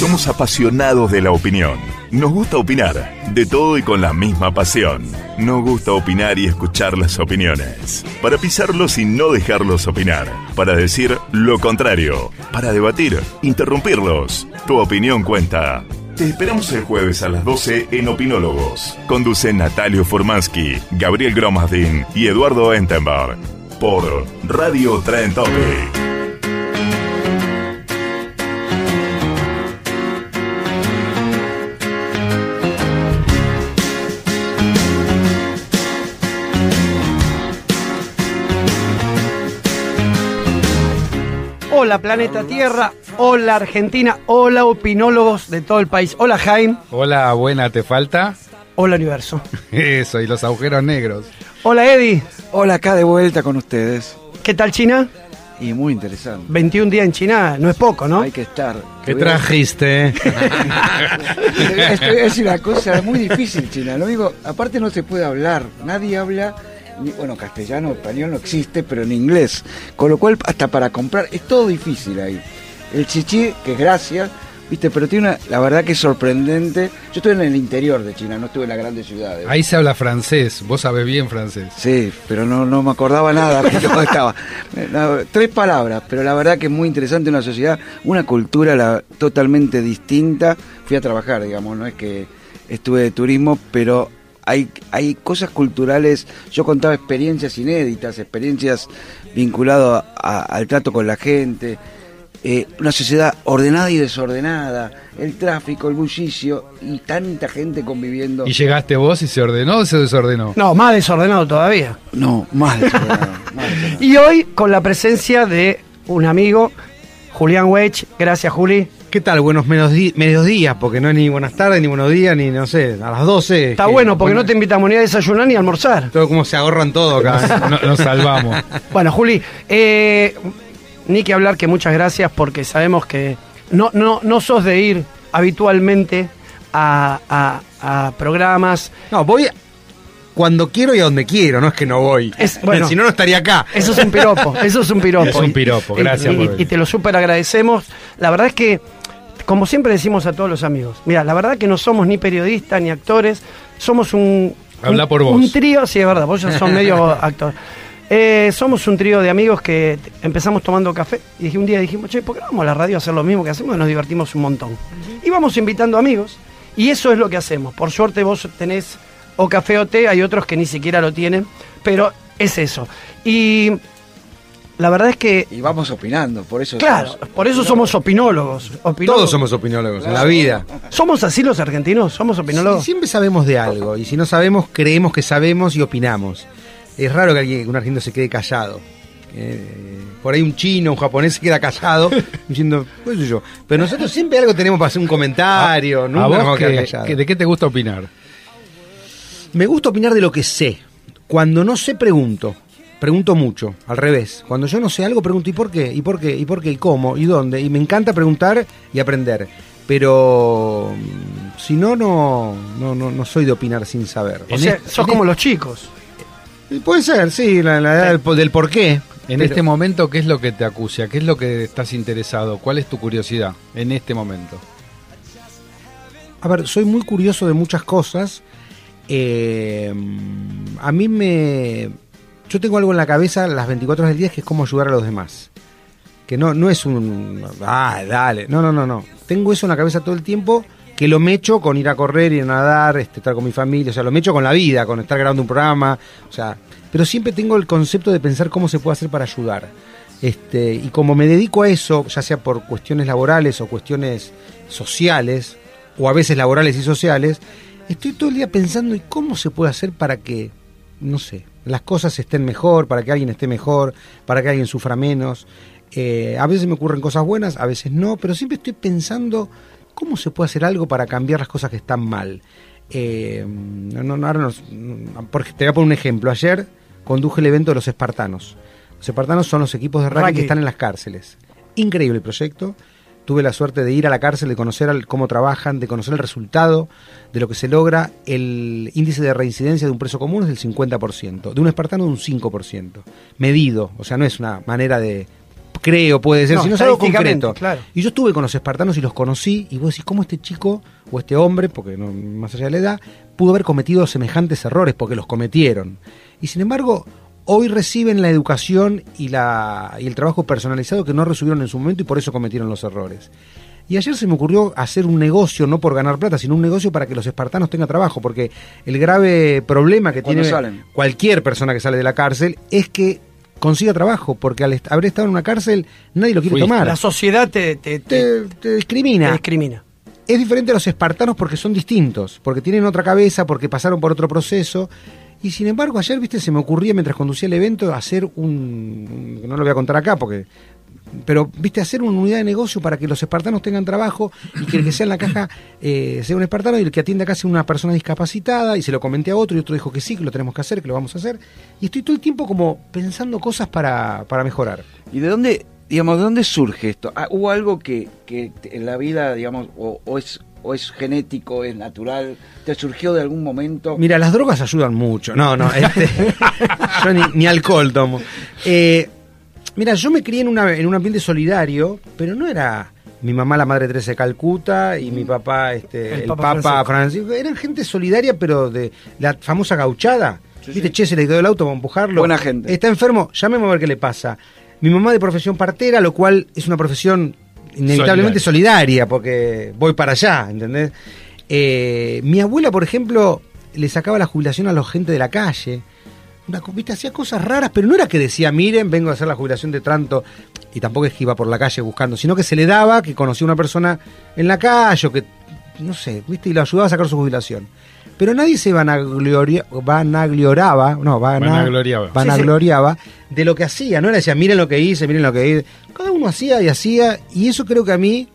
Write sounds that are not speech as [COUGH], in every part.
Somos apasionados de la opinión. Nos gusta opinar, de todo y con la misma pasión. Nos gusta opinar y escuchar las opiniones. Para pisarlos y no dejarlos opinar. Para decir lo contrario. Para debatir, interrumpirlos. Tu opinión cuenta. Te esperamos el jueves a las 12 en Opinólogos. Conduce Natalio Formansky, Gabriel Gromasdin y Eduardo Entenberg. Por Radio Tren Topic. Hola Planeta Tierra, hola Argentina, hola opinólogos de todo el país, hola Jaime, Hola, buena, ¿te falta? hola Universo, [LAUGHS] Eso, y los agujeros negros. hola Eddie, Hola, acá de vuelta con ustedes. ¿qué tal China? Y muy interesante. 21 días en China no es poco, ¿no? Hay que estar. ¿Qué trajiste? [LAUGHS] Es una cosa muy [LAUGHS] difícil, China. Lo digo, aparte no se puede hablar. Nadie habla, bueno, castellano, español no existe, pero en inglés. Con lo cual, hasta para comprar, es todo difícil ahí. El chichi, que es gracias, viste, pero tiene una, la verdad que es sorprendente. Yo estuve en el interior de China, no estuve en las grandes ciudades. Ahí se habla francés, vos sabés bien francés. Sí, pero no, no me acordaba nada, [LAUGHS] pero estaba. No, tres palabras, pero la verdad que es muy interesante una sociedad, una cultura la- totalmente distinta. Fui a trabajar, digamos, no es que estuve de turismo, pero hay, hay cosas culturales. Yo contaba experiencias inéditas, experiencias vinculadas a- al trato con la gente. eh, una sociedad ordenada y desordenada, el tráfico, el bullicio y tanta gente conviviendo. ¿Y llegaste vos y se ordenó o se desordenó? No, más desordenado todavía. No, más desordenado, [LAUGHS] más desordenado. Y hoy con la presencia de un amigo, Julián Weich, gracias Juli. ¿Qué tal? Buenos menos di- medios días, porque no es ni buenas tardes, ni buenos días, ni no sé, a las 12. Está que- bueno porque no te invitamos ni a desayunar ni a almorzar. Todo como se ahorran todo acá. No- nos salvamos. [LAUGHS] Bueno, Juli, eh, ni que hablar que muchas gracias porque sabemos que no, no, no sos de ir habitualmente a, a- a programas. No, voy cuando quiero y a donde quiero, no es que no voy. Es- bueno. [LAUGHS] si no, no estaría acá. Eso es un piropo, eso es un piropo. [LAUGHS] Es un piropo, Y- gracias Y, por y- venir. y te lo súper agradecemos. La verdad es que, como siempre decimos a todos los amigos, mira, la verdad que no somos ni periodistas ni actores, somos un... Habla un- por vos. Un trío, sí, es verdad, vos ya sos [LAUGHS] medio actor. Eh, somos un trío de amigos que empezamos tomando café y un día dijimos, che, ¿por qué no vamos a la radio a hacer lo mismo que hacemos? Y nos divertimos un montón. Y vamos invitando amigos y eso es lo que hacemos. Por suerte vos tenés o café o té, hay otros que ni siquiera lo tienen, pero es eso. Y la verdad es que, Y vamos opinando, por eso. claro, somos- por eso somos opinólogos. opinólogos. Todos somos opinólogos en la vida. ¿Somos así los argentinos? ¿Somos opinólogos? Sí, siempre sabemos de algo, y si no sabemos, creemos que sabemos y opinamos. Es raro que alguien, un argentino se quede callado. Eh, por ahí un chino, un japonés se queda callado, [LAUGHS] diciendo, qué sé yo. Pero nosotros siempre algo tenemos para hacer un comentario, nunca ¿A nos vos vamos a quedar qué- callados. qué- de qué te gusta opinar? Me gusta opinar de lo que sé. Cuando no sé, pregunto. Pregunto mucho, al revés. Cuando yo no sé algo, pregunto ¿y por qué? ¿Y por qué? ¿Y por qué? ¿Y cómo? ¿Y dónde? Y me encanta preguntar y aprender. Pero mm, si no, no, no, no, no soy de opinar sin saber. O sea, sos como los chicos. Y Puede ser, sí, la, la edad del, po- del por qué. En Pero- este momento, ¿qué es lo que te acucia? ¿Qué es lo que estás interesado? ¿Cuál es tu curiosidad en este momento? A ver, soy muy curioso de muchas cosas. Eh, a mí me... Yo tengo algo en la cabeza las 24 horas del día que es cómo ayudar a los demás. Que no, no es un... Ah, dale. No, no, no, no. Tengo eso en la cabeza todo el tiempo que lo mecho con ir a correr, ir a nadar, este, estar con mi familia. O sea, lo mecho con la vida, con estar grabando un programa. O sea, pero siempre tengo el concepto de pensar cómo se puede hacer para ayudar. Este, y como me dedico a eso, ya sea por cuestiones laborales o cuestiones sociales, o a veces laborales y sociales, estoy todo el día pensando y cómo se puede hacer para que, no sé, las cosas estén mejor, para que alguien esté mejor, para que alguien sufra menos. Eh, a veces me ocurren cosas buenas, a veces no, pero siempre estoy pensando cómo se puede hacer algo para cambiar las cosas que están mal. Eh, no, no, ahora nos- porque te voy a poner un ejemplo. Ayer conduje el evento de los espartanos. Los espartanos son los equipos de rugby Rugby. que están en las cárceles. Increíble el proyecto. Tuve la suerte de ir a la cárcel, de conocer al- cómo trabajan, de conocer el resultado de lo que se logra. El índice de reincidencia de un preso común es del 50%, de un espartano de un 5%. Medido, o sea, no es una manera de creo, puede ser, No, sino es algo concreto. claro. Y yo estuve con los espartanos y los conocí, y vos decís, ¿cómo este chico o este hombre, porque no, más allá de la edad, pudo haber cometido semejantes errores? Porque los cometieron. Y sin embargo, hoy reciben la educación y, la, y el trabajo personalizado que no recibieron en su momento y por eso cometieron los errores. Y ayer se me ocurrió hacer un negocio, no por ganar plata, sino un negocio para que los espartanos tengan trabajo, porque el grave problema que Cuando tiene salen. cualquier persona que sale de la cárcel es que consiga trabajo, porque al est- haber estado en una cárcel nadie lo quiere Fuiste. tomar La sociedad te, te, te- te, te discrimina. te discrimina. Es diferente a los espartanos porque son distintos, porque tienen otra cabeza, porque pasaron por otro proceso. Y sin embargo, ayer, viste, se me ocurría mientras conducía el evento hacer un. No lo voy a contar acá porque. Pero, viste, hacer una unidad de negocio para que los espartanos tengan trabajo y que el que sea en la caja [LAUGHS] eh, sea un espartano y el que atienda acá sea una persona discapacitada. Y se lo comenté a otro y otro dijo que sí, que lo tenemos que hacer, que lo vamos a hacer. Y estoy todo el tiempo como pensando cosas para, para mejorar. ¿Y de dónde, digamos, de dónde surge esto? Ah, ¿Hubo algo que, que en la vida, digamos, o, o es o es genético, es natural? ¿Te surgió de algún momento? Mira, las drogas ayudan mucho. No, no, este, [LAUGHS] yo ni, ni alcohol tomo. Eh, mira, yo me crié en, una, en un ambiente solidario, pero no era mi mamá la madre Teresa de Calcuta y mi papá este, El el, Papa Papa, Francisco. Francisco. Eran gente solidaria, pero de la famosa gauchada. Sí, Viste, sí. che, se le quedó el auto, vamos a empujarlo. Buena gente. Está enfermo, llámeme a ver qué le pasa. Mi mamá de profesión partera, lo cual es una profesión inevitablemente solidaria, porque voy para allá, ¿entendés? Eh, mi abuela, por ejemplo, le sacaba la jubilación a la gente de la calle. Una, ¿viste? Hacía cosas raras, pero no era que decía, miren, vengo a hacer la jubilación de tanto, y tampoco es que iba por la calle buscando, sino que se le daba que conocía a una persona en la calle, o que, no sé, ¿viste? Y lo ayudaba a sacar su jubilación. Pero nadie se vanagloria, vanagloriaba, no, vana- Vanagloriaba. vanagloriaba de lo que hacía, no era decía, miren lo que hice, miren lo que hice. Cada uno hacía y hacía, y eso creo que a mí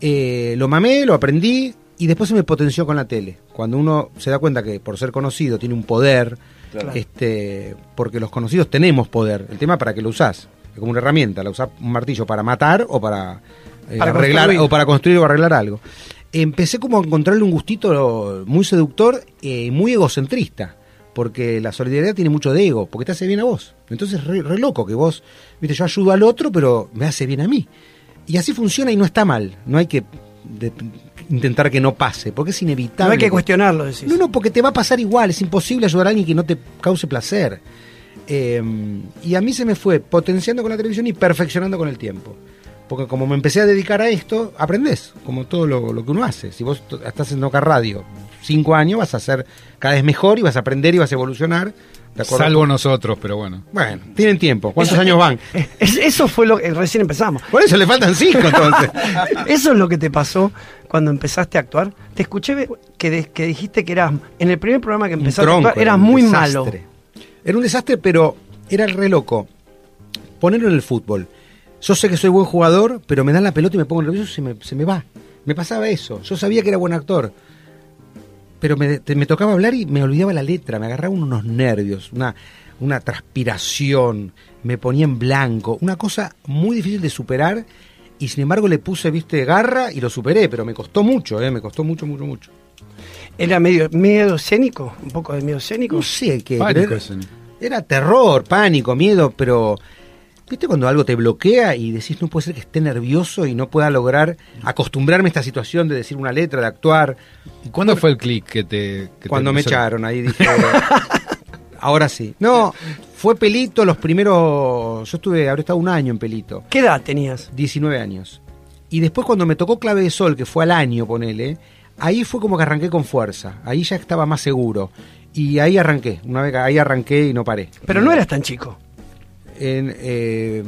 eh, lo mamé, lo aprendí, y después se me potenció con la tele. Cuando uno se da cuenta que por ser conocido tiene un poder, Claro. este, porque los conocidos tenemos poder. El tema para qué lo usás, es como una herramienta, la usás un martillo para matar o para, eh, Para arreglar construir. o para construir o arreglar algo. Empecé como a encontrarle un gustito muy seductor eh, y muy egocentrista. Porque la solidaridad tiene mucho de ego, porque te hace bien a vos. Entonces, re, re loco que vos, viste, yo ayudo al otro, pero me hace bien a mí. Y así funciona y no está mal. No hay que de- intentar que no pase, porque es inevitable. No hay que cuestionarlo, decís. No, no, porque te va a pasar igual. Es imposible ayudar a alguien que no te cause placer. Eh, y a mí se me fue potenciando con la televisión y perfeccionando con el tiempo. Porque como me empecé a dedicar a esto, aprendés, como todo lo, lo que uno hace. Si vos estás en Noca Radio cinco años, vas a ser cada vez mejor y vas a aprender y vas a evolucionar. Salvo nosotros, pero bueno. Bueno, tienen tiempo. ¿Cuántos años van? [LAUGHS] Es- eso fue lo que recién empezamos. Por eso le faltan cinco entonces. [LAUGHS] Eso es lo que te pasó cuando empezaste a actuar. Te escuché que, de- que dijiste que eras, en el primer programa que empezaste a actuar, era eras muy desastre. malo. Era un desastre, pero era re loco. Ponerlo en el fútbol. Yo sé que soy buen jugador, pero me dan la pelota y me pongo nervioso y se me, se me va. Me pasaba eso. Yo sabía que era buen actor. Pero me, te- me tocaba hablar y me olvidaba la letra, me agarraba unos nervios, una, una transpiración, me ponía en blanco, una cosa muy difícil de superar y sin embargo le puse, viste, garra y lo superé, pero me costó mucho, ¿eh? me costó mucho, mucho, mucho. Era medio miedo escénico, un poco de miedo escénico. No sé qué. Pánico era, era terror, pánico, miedo, pero. ¿Viste cuando algo te bloquea y decís no puede ser que esté nervioso y no pueda lograr acostumbrarme a esta situación de decir una letra, de actuar? ¿Y cuándo fue el clic que te... que te Cuando me echaron, ahí dije. [LAUGHS] ahora sí. No, fue Pelito los primeros. Yo estuve, habré estado un año en Pelito. ¿Qué edad tenías? 19 años. Y después cuando me tocó Clave de Sol, que fue al año, ponele, ahí fue como que arranqué con fuerza. Ahí ya estaba más seguro. Y ahí arranqué. Una vez que ahí arranqué y no paré. Pero no eras tan chico. En, eh,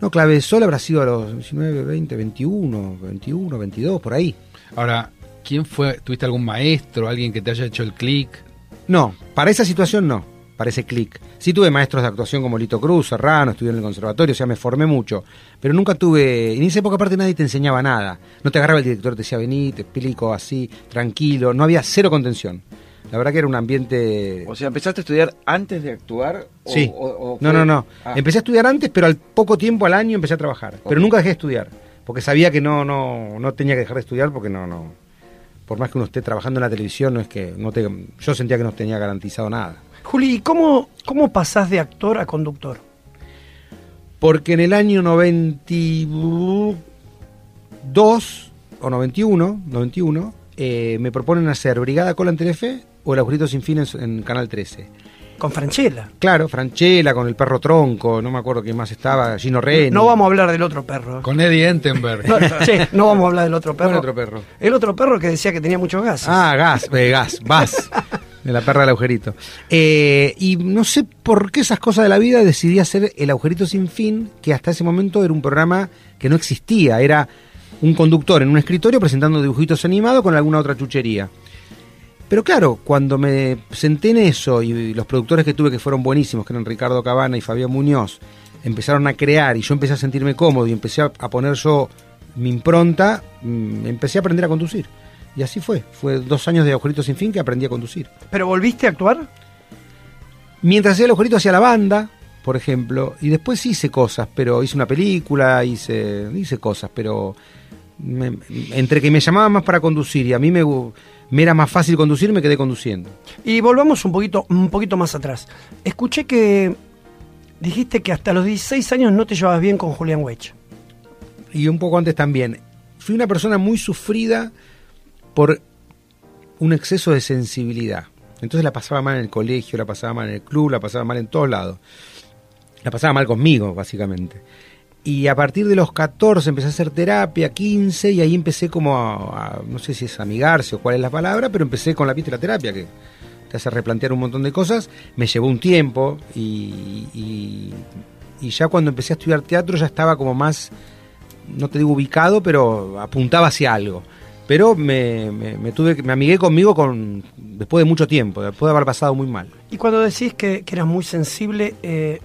no, Clave de Sol habrá sido a los 19, 20, 21, 21, 22, por ahí. Ahora, ¿quién fue? ¿Tuviste algún maestro, alguien que te haya hecho el clic? No, para esa situación no. para ese clic. Sí tuve maestros de actuación como Lito Cruz, Serrano, estudié en el conservatorio, o sea, me formé mucho. Pero nunca tuve, en esa época aparte nadie te enseñaba nada. No te agarraba el director, te decía, vení, te explico así, tranquilo. No había cero contención. La verdad que era un ambiente... O sea, ¿empezaste a estudiar antes de actuar? o- Sí. o- o no, fue- no, no. Ah, Empecé a estudiar antes, pero al poco tiempo, al año, empecé a trabajar. Pero nunca dejé de estudiar. Porque sabía que no, no, no tenía que dejar de estudiar porque no, no. Por más que uno esté trabajando en la televisión, no es que no te, yo sentía que no tenía garantizado nada. Juli, ¿y cómo, cómo pasás de actor a conductor? Porque en el año 92 o 91, 91 eh, me proponen hacer Brigada Cola en Telefe o El Agujerito Sin Fin en, en Canal 13. Con Franchella. Claro, Franchella con el perro tronco, no me acuerdo quién más estaba, Gino Reni. No vamos a hablar del otro perro. Con Eddie Entenberg. No, sí, no vamos a hablar del otro perro. ¿Cuál otro perro? El otro perro que decía que tenía muchos gases. Ah, gas, eh, gas, vas. De la perra del agujerito. Eh, y no sé por qué esas cosas de la vida decidí hacer El Agujerito Sin Fin, que hasta ese momento era un programa que no existía. Era un conductor en un escritorio presentando dibujitos animados con alguna otra chuchería. Pero claro, cuando me senté en eso y los productores que tuve que fueron buenísimos, que eran Ricardo Cabana y Fabián Muñoz, empezaron a crear y yo empecé a sentirme cómodo y empecé a, poner yo mi impronta, mm, empecé a aprender a conducir. Y así fue. Fue dos años de Agujerito Sin Fin que aprendí a conducir. ¿Pero volviste a actuar? Mientras hacía el agujerito hacia la banda, por ejemplo, y después hice cosas, pero hice una película, hice, hice cosas, pero me- entre que me llamaban más para conducir y a mí me, era más fácil conducir, me quedé conduciendo. Y volvamos un poquito, un poquito más atrás. Escuché que dijiste que hasta los 16 años no te llevabas bien con Julián Weich. y un poco antes también. Fui una persona muy sufrida por un exceso de sensibilidad. Entonces la pasaba mal en el colegio, la pasaba mal en el club, la pasaba mal en todos lados. La pasaba mal conmigo, básicamente. Y a partir de los 14 empecé a hacer terapia, 15, y ahí empecé como a, no sé si es amigarse o cuál es la palabra, pero empecé con la pista de la terapia, que te hace replantear un montón de cosas. Me llevó un tiempo y, y- ya cuando empecé a estudiar teatro ya estaba como más no te digo ubicado, pero apuntaba hacia algo. Pero me, me, me tuve, me amigué conmigo con, después de mucho tiempo, después de haber pasado muy mal. Y cuando decís que, que eras muy sensible, eh,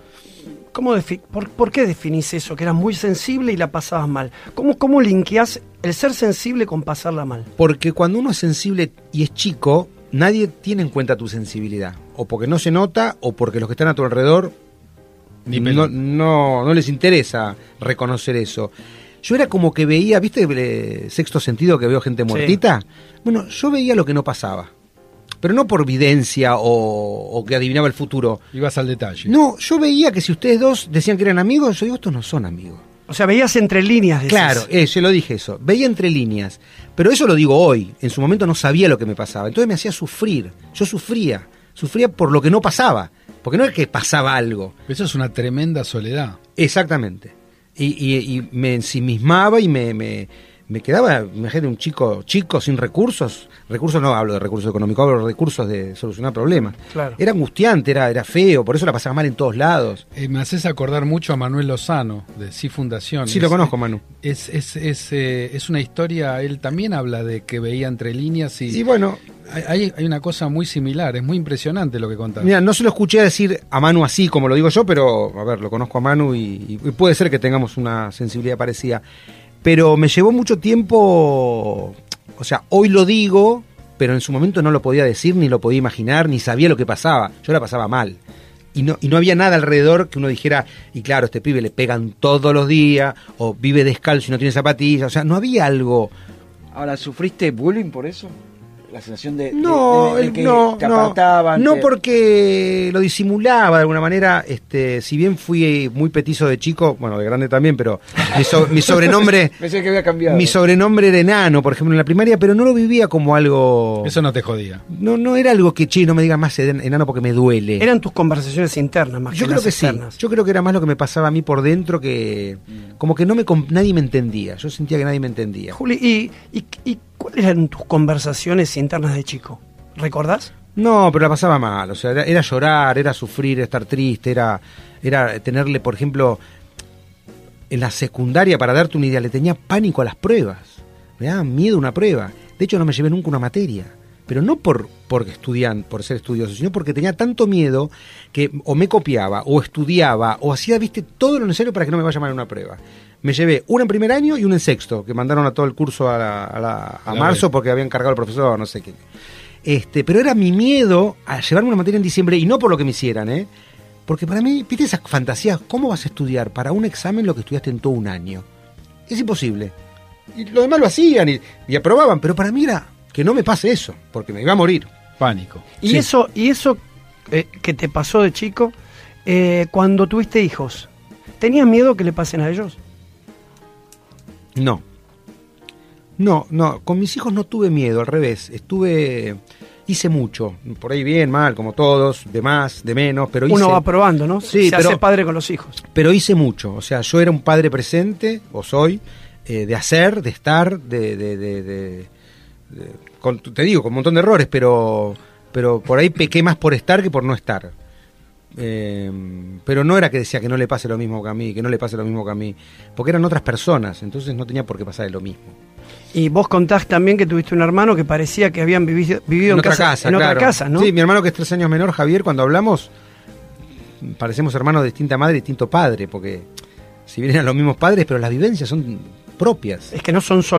¿cómo defi- por, por qué definís eso? Que eras muy sensible y la pasabas mal. ¿Cómo, cómo linkeás el ser sensible con pasarla mal? Porque cuando uno es sensible y es chico, nadie tiene en cuenta tu sensibilidad. O porque no se nota, o porque los que están a tu alrededor Ni no, no, no les interesa reconocer eso. Yo era como que veía, ¿viste el sexto sentido que veo gente muertita? Bueno, yo veía lo que no pasaba. Pero no por videncia o, o que adivinaba el futuro. Ibas al detalle. No, yo veía que si ustedes dos decían que eran amigos, yo digo, estos no son amigos. O sea, veías entre líneas. decís. Claro, eh, yo lo dije eso. Veía entre líneas. Pero eso lo digo hoy. En su momento no sabía lo que me pasaba. Entonces me hacía sufrir. Yo sufría. Sufría por lo que no pasaba. Porque no es que pasaba algo. Eso es una tremenda soledad. Exactamente. Y, y- y me ensimismaba y me, me, me quedaba, imagínate, un chico chico sin recursos. Recursos no hablo de recursos económicos, hablo de recursos de solucionar problemas. Claro. Era angustiante, era, era feo, por eso la pasaba mal en todos lados. Eh, me haces acordar mucho a Manuel Lozano, de Sí Fundación. Sí, Es- lo conozco, Manu. Es, es, es, eh, es una historia, él también habla de que veía entre líneas y Y bueno, hay- hay, una cosa muy similar, es muy impresionante lo que contás. Mira, no se lo escuché decir a Manu así como lo digo yo, pero a ver, lo conozco a Manu y, y puede ser que tengamos una sensibilidad parecida. Pero me llevó mucho tiempo, o sea, hoy lo digo, pero en su momento no lo podía decir, ni lo podía imaginar, ni sabía lo que pasaba. Yo la pasaba mal. Y no, y no había nada alrededor que uno dijera, y claro, este pibe le pegan todos los días, o vive descalzo y no tiene zapatillas. O sea, no había algo. Ahora, ¿sufriste bullying por eso? La sensación de, No, de- de el- que no, te no, apartaban. no que- porque lo disimulaba de alguna manera. Este, si bien fui muy petizo de chico, bueno, de grande también, pero mi, so- mi sobrenombre, [LAUGHS] Pensé que había cambiado. mi sobrenombre era enano, por ejemplo, en la primaria, pero no lo vivía como algo. Eso no te jodía. No, no era algo que che, no me diga más en- enano porque me duele. Eran tus conversaciones internas más Yo que creo las que sí. Yo creo que era más lo que me pasaba a mí por dentro que como que no me nadie me entendía. Yo sentía que nadie me entendía. Juli, ¿y, y, y cuáles eran tus conversaciones internas de chico? ¿Recordás? No, pero la pasaba mal, o sea, era, era llorar, era sufrir, estar triste, era, era tenerle, por ejemplo, en la secundaria, para darte una idea, le tenía pánico a las pruebas. Me daba miedo una prueba. De hecho, no me llevé nunca una materia. Pero no por porque estudian, por ser estudioso, sino porque tenía tanto miedo que o me copiaba, o estudiaba, o hacía, viste, todo lo necesario para que no me vaya mal en una prueba. Me llevé una en primer año y una en sexto, que mandaron a todo el curso a, la- a la- a La marzo porque habían cargado el profesor, no sé qué. Este, pero era mi miedo a llevarme una materia en diciembre y no por lo que me hicieran, ¿eh? Porque para mí, viste esas fantasías, ¿cómo vas a estudiar para un examen lo que estudiaste en todo un año? Es imposible. Y los demás lo hacían y, y aprobaban, pero para mí era que no me pase eso, porque me iba a morir. Pánico. Y Sí. eso, y eso eh, que te pasó de chico, eh, cuando tuviste hijos, ¿tenías miedo que le pasen a ellos? No. No, no, con mis hijos no tuve miedo, al revés, estuve, hice mucho, por ahí bien, mal, como todos, de más, de menos, pero hice, Uno va probando, ¿no? Sí, Se pero- hace padre con los hijos. pero hice mucho, o sea, yo era un padre presente, o soy, eh, de hacer, de estar, de, de, de- de- de- con- te digo, con un montón de errores, pero, pero por ahí pequé más por estar que por no estar. Eh, pero no era que decía que no le pase lo mismo que a mí, que no le pase lo mismo que a mí, porque eran otras personas, entonces no tenía por qué pasar lo mismo. Y vos contás también que tuviste un hermano que parecía que habían vivido, vivido en, otra casa, casa, en claro. otra casa, ¿no? Sí, mi hermano que es tres años menor, Javier, cuando hablamos, parecemos hermanos de distinta madre y distinto padre, porque si bien eran los mismos padres, pero las vivencias son propias. Es que no son solo.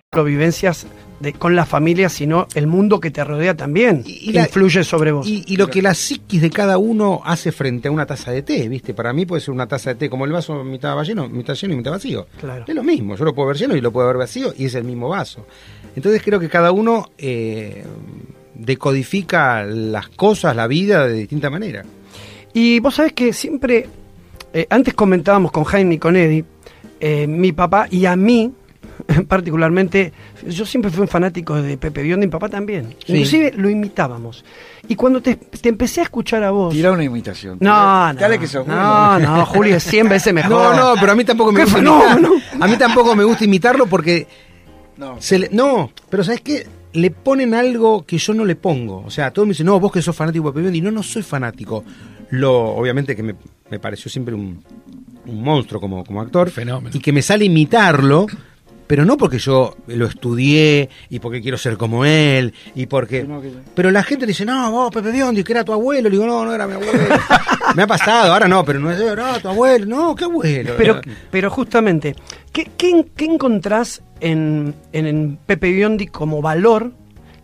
Solo vivencias de, con la familia, sino el mundo que te rodea también Y- y la- influye sobre vos. Y, y lo que la psiquis de cada uno hace frente a una taza de té, ¿viste? Para mí puede ser una taza de té como el vaso mitad lleno, mitad lleno y mitad vacío. Claro. Es lo mismo, yo lo puedo ver lleno y lo puedo ver vacío y es el mismo vaso. Entonces creo que cada uno eh, decodifica las cosas, la vida de distinta manera. Y vos sabés que siempre, eh, antes comentábamos con Jaime y con Eddie, eh, mi papá y a mí, [LAUGHS] particularmente, yo siempre fui un fanático de Pepe Biondi, mi papá también. Sí. Inclusive lo imitábamos. Y cuando te, te empecé a escuchar a vos... Tira una imitación. No, no, Dale que sos no, bueno. no, [LAUGHS] Julio es 100 veces mejor. No, no, pero a mí tampoco me ¿Qué gusta fenómeno? imitar- A mí tampoco me gusta imitarlo porque No. se le- no, pero ¿sabes qué? Le ponen algo que yo no le pongo. O sea, todos me dicen, no, vos que sos fanático de Pepe Biondi. No, no soy fanático. Lo, obviamente que me, me pareció siempre un, un monstruo como, como actor. Fenómeno. Y que me sale imitarlo, pero no porque yo lo estudié y porque quiero ser como él y porque... No, que- Pero la gente dice, no, vos Pepe Biondi, que era tu abuelo. Le digo, no, no era mi abuelo. [LAUGHS] me ha pasado, ahora no, pero no es, no, tu abuelo. No, qué abuelo. Pero, pero justamente, ¿qué, qué, qué encontrás en, en, en Pepe Biondi como valor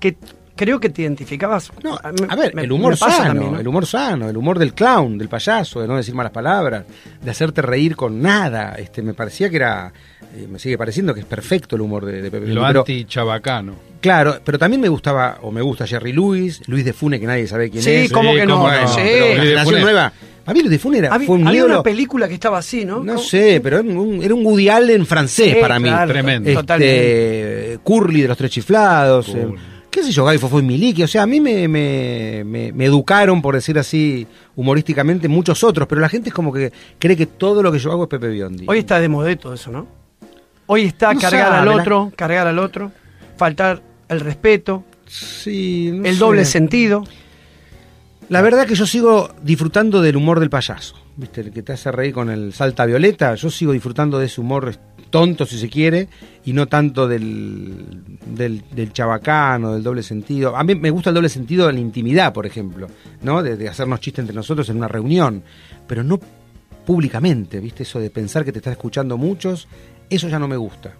que creo que te identificabas? No, a ver, me- el humor sano, también, ¿no? el humor sano, el humor del clown, del payaso, de no decir malas palabras, de hacerte reír con nada. Este, me parecía que era, eh, me sigue pareciendo que es perfecto el humor de, de Pepe Lo anti-chabacano. Claro, pero también me gustaba, o me gusta Jerry Lewis, Luis de Fune, que nadie sabe quién Sí, es. ¿cómo Sí, que no? cómo que no, Sí. la nueva. A mí Luis de Fune era, Había, fue un había una película que estaba así, ¿no? No ¿Cómo? sé, pero era un, era un Woody Allen francés Sí, para mí. claro, Tremendo. Este, Totalmente. Curly de los tres chiflados. Eh, qué sé yo, Gaby fue Miliki. O sea, a mí me, me, me- me educaron, por decir así, humorísticamente, muchos otros. Pero la gente es como que cree que todo lo que yo hago es Pepe Biondi. Hoy está de modé todo eso, ¿no? Hoy está No cargar al la- otro, cargar al otro, faltar el respeto, Sí, no el sé. doble sentido. La verdad que yo sigo disfrutando del humor del payaso. ¿Viste? El que te hace reír con el salta violeta. Yo sigo disfrutando de ese humor tonto, si se quiere, y no tanto del, del, del chabacano, del doble sentido. A mí me gusta el doble sentido en la intimidad, por ejemplo, ¿no? De, de hacernos chistes entre nosotros en una reunión, pero no públicamente, ¿viste? Eso de pensar que te están escuchando muchos, eso ya no me gusta.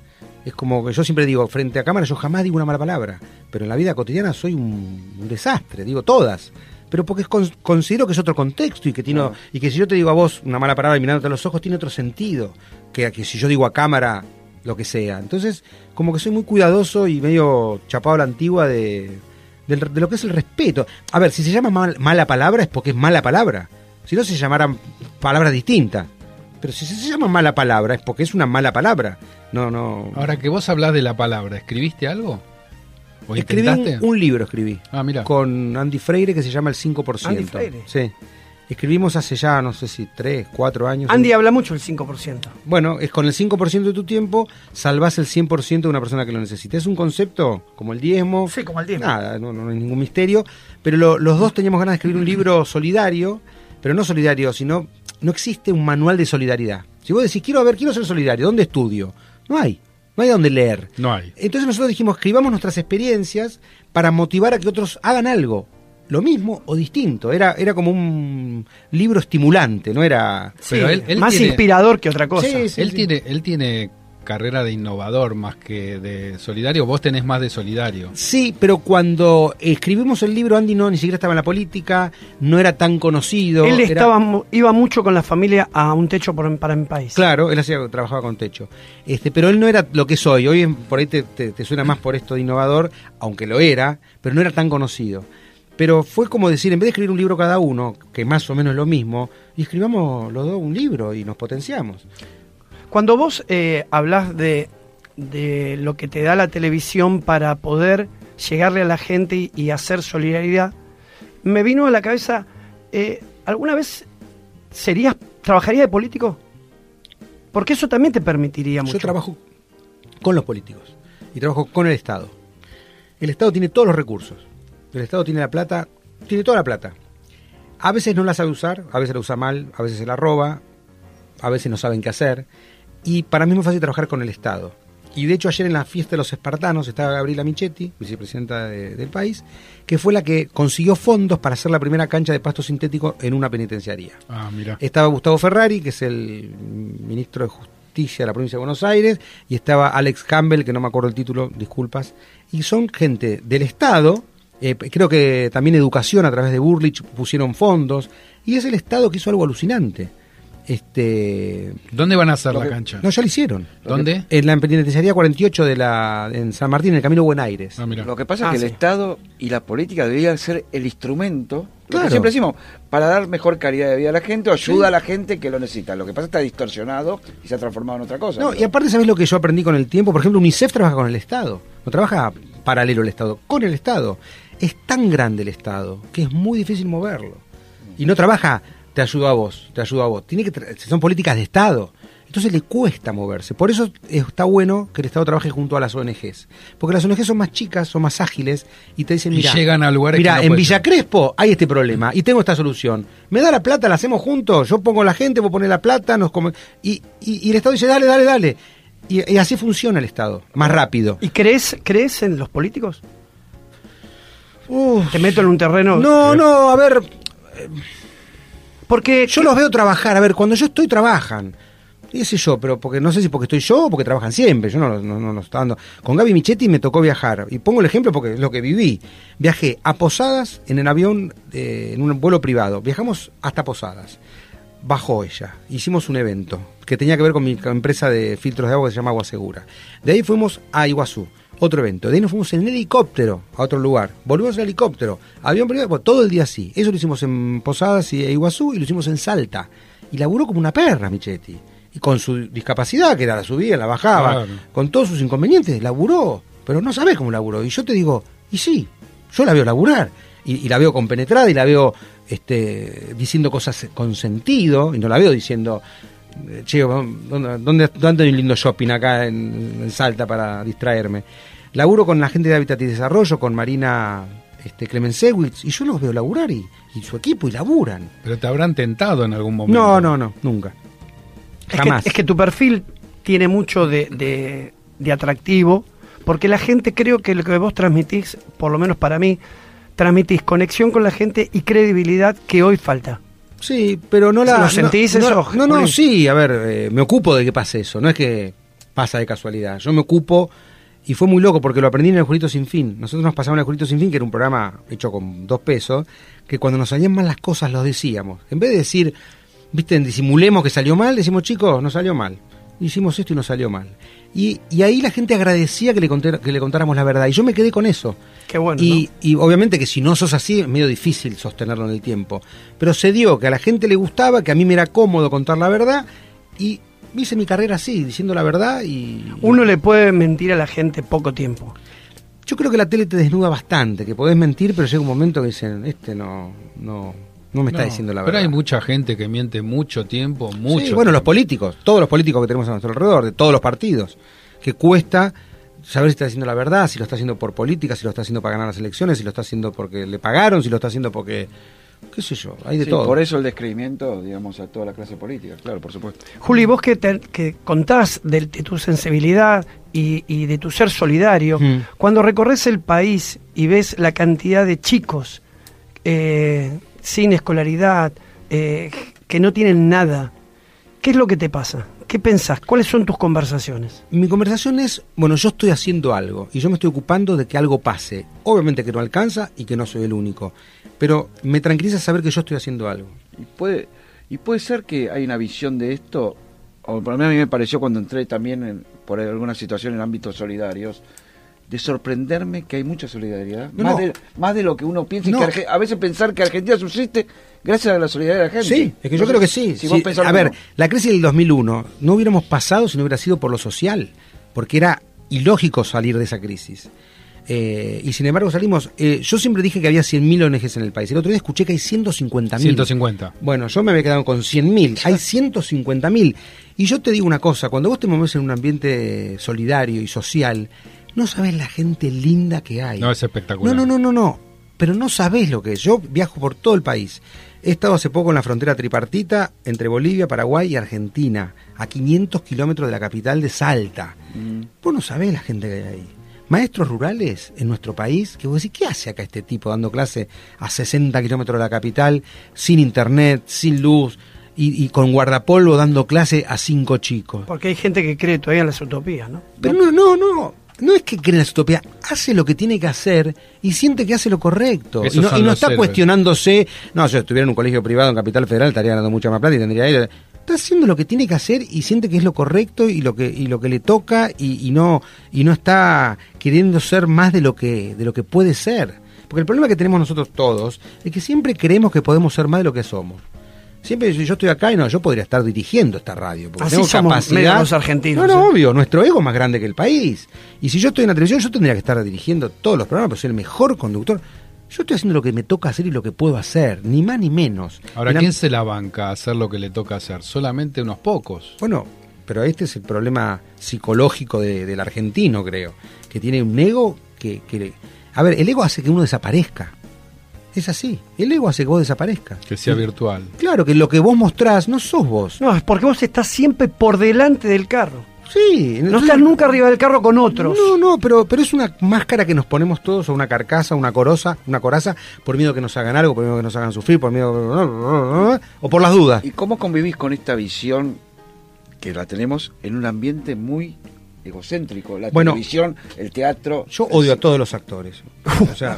Es como que yo siempre digo, frente a cámara yo jamás digo una mala palabra, pero en la vida cotidiana soy un, un desastre, digo todas. Pero porque es con- considero que es otro contexto y que tiene, y que si yo te digo a vos una mala palabra y mirándote a los ojos tiene otro sentido que, que si yo digo a cámara lo que sea. Entonces, como que soy muy cuidadoso y medio chapado a la antigua de, del- de lo que es el respeto. A ver, si se llama mal- mala palabra es porque es mala palabra. Si no, se llamaran palabras distintas. Pero si se llama mala palabra es porque es una mala palabra. No, no. Ahora que vos hablás de la palabra, ¿escribiste algo? ¿O escribí un libro, escribí. Ah, mira. Con Andy Freire que se llama El 5%. Andy Freire. Sí. Escribimos hace ya, no sé si, tres, cuatro años. Andy habla mucho el 5%. Bueno, es con el 5% de tu tiempo salvás el 100% de una persona que lo necesita. Es un concepto como el diezmo. Sí, como el diezmo. Nada, no, no hay ningún misterio. Pero lo- los dos teníamos ganas de escribir un libro solidario, pero no solidario, sino no existe un manual de solidaridad. Si vos decís, quiero a ver, quiero ser solidario, ¿dónde estudio? No hay. No hay dónde leer. No hay. Entonces nosotros dijimos, escribamos nuestras experiencias para motivar a que otros hagan algo. Lo mismo o distinto. Era, era como un libro estimulante, no era... Pero él- él más tiene- inspirador que otra cosa. Sí, sí. él tiene, él tiene carrera de innovador más que de solidario. Vos tenés más de solidario. Sí, pero cuando escribimos el libro, Andy no ni siquiera estaba en la política, no era tan conocido. Él era- estaba, mu- iba mucho con la familia a un techo por, para mi país. Claro, él hacía, trabajaba con techo. Este, pero él no era lo que soy. Hoy en- por ahí te, te- te suena más por esto de innovador, aunque lo era, pero no era tan conocido. Pero fue como decir, en vez de escribir un libro cada uno, que más o menos es lo mismo, y escribamos los dos un libro y nos potenciamos. Cuando vos eh, hablas de, de lo que te da la televisión para poder llegarle a la gente y, hacer solidaridad, me vino a la cabeza, eh, ¿alguna vez serías, trabajarías de político? Porque eso también te permitiría mucho. Yo trabajo con los políticos y trabajo con el Estado. El Estado tiene todos los recursos. El Estado tiene la plata, tiene toda la plata. A veces no la sabe usar, a veces la usa mal, a veces se la roba, a veces no saben qué hacer. Y para mí es muy fácil trabajar con el Estado. Y de hecho ayer en la fiesta de los espartanos estaba Gabriela Michetti, vicepresidenta de- del país, que fue la que consiguió fondos para hacer la primera cancha de pasto sintético en una penitenciaría. Ah, mira. Estaba Gustavo Ferrari, que es el ministro de Justicia de la provincia de Buenos Aires, y estaba Alex Campbell, que no me acuerdo el título, disculpas. Y son gente del Estado, eh, creo que también Educación a través de Burlich pusieron fondos, y es el Estado que hizo algo alucinante. Este, ¿Dónde van a hacer la que- cancha? no, ya lo hicieron. ¿Dónde? En la penitenciaría 48 de la, en San Martín, en el Camino Buen Aires. Ah. Lo que pasa Ah, es que sí. el Estado y la política deberían ser el instrumento, lo Claro. que siempre decimos, para dar mejor calidad de vida a la gente o ayuda a la gente que lo necesita. Lo que pasa es que está distorsionado y se ha transformado en otra cosa. No, y aparte, ¿sabes lo que yo aprendí con el tiempo? Por ejemplo, UNICEF trabaja con el Estado. No trabaja paralelo al Estado, con el Estado. Es tan grande el Estado que es muy difícil moverlo. Y no trabaja, te ayudo a vos, te ayudo a vos. Tiene que son políticas de Estado. Entonces le cuesta moverse. Por eso está bueno que el Estado trabaje junto a las ONGs. Porque las ONGs son más chicas, son más ágiles y te dicen, Y mira, llegan a lugares que mira, no en Villa llegar". Crespo hay este problema y tengo esta solución. Me da la plata, la hacemos juntos. Yo pongo la gente, vos pones la plata, nos come- y, y- y el Estado dice, dale, dale, dale. Y, y así funciona el Estado, más rápido. ¿Y crees, crees en los políticos? Uf. Te meto en un terreno. No, no, a ver, Porque yo los veo trabajar. A ver, cuando yo estoy, trabajan. Y sé yo, pero porque no sé si porque estoy yo o porque trabajan siempre. Yo no, no, no, no estoy dando. Con Gaby Michetti me tocó viajar. Y pongo el ejemplo porque es lo que viví. Viajé a Posadas en el avión, eh, en un vuelo privado. Viajamos hasta Posadas. Bajó ella. Hicimos un evento que tenía que ver con mi empresa de filtros de agua que se llama Agua Segura. De ahí fuimos a Iguazú. Otro evento. De ahí nos fuimos en helicóptero a otro lugar. Volvimos en helicóptero. Avión privado. bueno, todo el día así. Eso lo hicimos en Posadas y Iguazú y lo hicimos en Salta. Y laburó como una perra, Michetti. Y con su discapacidad, que era la subía, la bajaba, Claro. con todos sus inconvenientes, laburó. Pero no sabés cómo laburó. Y yo te digo, y sí, yo la veo laburar. Y, y la veo compenetrada y la veo este, diciendo cosas con sentido. Y no la veo diciendo, eh, che, ¿dónde, dónde, dónde hay un lindo shopping acá en, en Salta para distraerme? Laburo con la gente de Hábitat y Desarrollo, con Marina este, Clemensewitz, y yo los veo laburar y, y su equipo y laburan. Pero te habrán tentado en algún momento. No, no, no, nunca. es que, Jamás. es que tu perfil tiene mucho de, de- de atractivo, porque la gente creo que lo que vos transmitís, por lo menos para mí, transmitís conexión con la gente y credibilidad que hoy falta. Sí, pero no la. ¿Lo sentís no, eso, No, no, sí, a ver, eh, me ocupo de que pase eso. No es que pasa de casualidad. Yo me ocupo, y fue muy loco porque lo aprendí en el Jurito Sin Fin. Nosotros nos pasamos en el Jurito Sin Fin, que era un programa hecho con dos pesos, que cuando nos salían mal las cosas los decíamos. En vez de decir, viste, disimulemos que salió mal, decimos, chicos, no salió mal. Hicimos esto y nos salió mal. Y, y ahí la gente agradecía que le, conté- que le contáramos la verdad. Y yo me quedé con eso. Qué bueno. Y, y obviamente que si no sos así es medio difícil sostenerlo en el tiempo. Pero se dio que a la gente le gustaba, que a mí me era cómodo contar la verdad y hice mi carrera así, diciendo la verdad y... ¿no? Uno le puede mentir a la gente poco tiempo. Yo creo que la tele te desnuda bastante, que podés mentir, pero llega un momento que dicen, este no, no, no me está No, diciendo la pero verdad. hay mucha gente que miente mucho tiempo, mucho. Sí, bueno, los políticos, todos los políticos que tenemos a nuestro alrededor, de todos los partidos, que cuesta saber si está diciendo la verdad, si lo está haciendo por política, si lo está haciendo para ganar las elecciones, si lo está haciendo porque le pagaron, si lo está haciendo porque, qué sé yo, hay de Sí, todo. Por eso el descreimiento, digamos, a toda la clase política, claro, por supuesto. Juli, vos que, te- que contás de, de tu sensibilidad y, y de tu ser solidario, Mm. cuando recorres el país y ves la cantidad de chicos eh, sin escolaridad, eh, que no tienen nada, ¿qué es lo que te pasa? ¿Qué pensás? ¿Cuáles son tus conversaciones? Mi conversación es, bueno, yo estoy haciendo algo y yo me estoy ocupando de que algo pase. Obviamente que no alcanza y que no soy el único, pero me tranquiliza saber que yo estoy haciendo algo. Y puede, y puede ser que hay una visión de esto, o por lo menos a mí me pareció cuando entré también en- por alguna situación en ámbitos solidarios, de sorprenderme que hay mucha solidaridad. No, más, no. De, más de lo que uno piensa. y que Arge- a veces pensar que Argentina subsiste gracias a la solidaridad de la gente. Sí, es que yo No creo sé que sí. Si Sí, vos pensás a ver, la crisis del 2001 no hubiéramos pasado si no hubiera sido por lo social, porque era ilógico salir de esa crisis. Eh, y sin embargo salimos. eh, yo siempre dije que había 100.000 ONGs en el país. El otro día escuché que hay 150.000. 150. Bueno, yo me había quedado con 100.000. Hay 150.000. Y yo te digo una cosa, cuando vos te mueves en un ambiente solidario y social, no sabés la gente linda que hay. No, es espectacular. No, no, no, no, no. Pero no sabés lo que es. Yo viajo por todo el país. He estado hace poco en la frontera tripartita entre Bolivia, Paraguay y Argentina, a 500 kilómetros de la capital de Salta. Vos no sabés la gente que hay ahí. Maestros rurales en nuestro país, que vos decís, ¿qué hace acá este tipo dando clase a 60 kilómetros de la capital, sin internet, sin luz y, y con guardapolvo dando clase a cinco chicos? Porque hay gente que cree todavía en las utopías, ¿no? Pero no, no, no. No es que cree en la utopía, hace lo que tiene que hacer y siente que hace lo correcto. Esos Y no, y no está héroes. cuestionándose, no, si estuviera en un colegio privado en Capital Federal estaría ganando mucha más plata y tendría. Está haciendo lo que tiene que hacer y siente que es lo correcto y lo que, y lo que le toca y, y no, y no está queriendo ser más de lo que, de lo que puede ser. Porque el problema que tenemos nosotros todos es que siempre creemos que podemos ser más de lo que somos. Siempre si yo estoy acá y no, yo podría estar dirigiendo esta radio. Porque Así tengo somos capacidad. los argentinos, No, no, ¿eh? obvio, nuestro ego es más grande que el país. Y si yo estoy en la televisión, yo tendría que estar dirigiendo todos los programas, pero soy el mejor conductor. Yo estoy haciendo lo que me toca hacer y lo que puedo hacer, ni más ni menos. Ahora, la- ¿quién se la banca a hacer lo que le toca hacer? Solamente unos pocos. Bueno, pero este es el problema psicológico de- del argentino, creo. Que tiene un ego que, que A ver, el ego hace que uno desaparezca. Es así. El ego hace que vos desaparezcas. Que sea virtual. Claro, que lo que vos mostrás no sos vos. No, es porque vos estás siempre por delante del carro. Sí. No estás nunca arriba del carro con otros. No, no, pero, pero es una máscara que nos ponemos todos, o una carcasa, una coroza, una coraza, por miedo que nos hagan algo, por miedo que nos hagan sufrir, por miedo o por las dudas. ¿Y cómo convivís con esta visión que la tenemos en un ambiente muy egocéntrico? La Bueno, televisión, el teatro. Yo odio a todos los actores. [LAUGHS] O sea,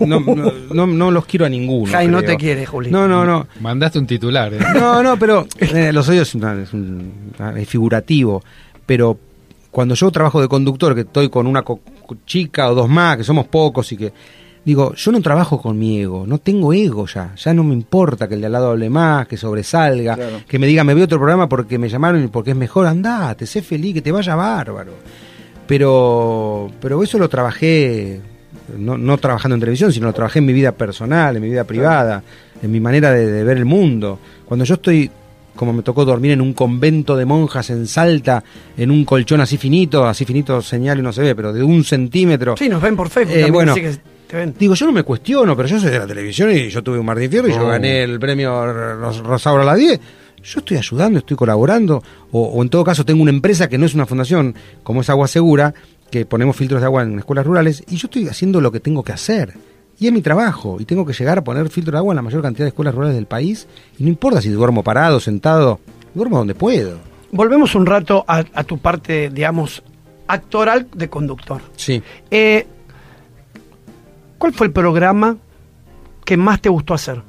no, no, no, no los quiero a ninguno. Jai no te quiere, Juli. No, no, no. Mandaste un titular, ¿eh? No, no, pero eh, los odios es, una- es un- es figurativo. Pero cuando yo trabajo de conductor, que estoy con una co- chica o dos más, que somos pocos y que. Digo, yo no trabajo con mi ego, no tengo ego ya. Ya no me importa que el de al lado hable más, que sobresalga, Claro. que me diga, me veo otro programa porque me llamaron y porque es mejor. Andate, sé feliz, que te vaya bárbaro. Pero, pero eso lo trabajé, no, no trabajando en televisión, sino lo trabajé en mi vida personal, en mi vida privada, en mi manera de, de ver el mundo. Cuando yo estoy, como me tocó dormir en un convento de monjas en Salta, en un colchón así finito, así finito señal y no se ve, pero de un centímetro. Sí, nos ven por Facebook. Eh, bueno. así que. Digo, yo no me cuestiono, pero yo soy de la televisión y yo tuve un Martín Fierro y yo Oh. gané el premio Ros- Rosauro a la 10. Yo estoy ayudando, estoy colaborando, o, o en todo caso tengo una empresa que no es una fundación, como es Agua Segura, que ponemos filtros de agua en escuelas rurales, y yo estoy haciendo lo que tengo que hacer. Y es mi trabajo, y tengo que llegar a poner filtros de agua en la mayor cantidad de escuelas rurales del país, y no importa si duermo parado, sentado, duermo donde puedo. volvemos un rato a, a tu parte, digamos, actoral de conductor. Sí. Eh, ¿Cuál fue el programa que más te gustó hacer?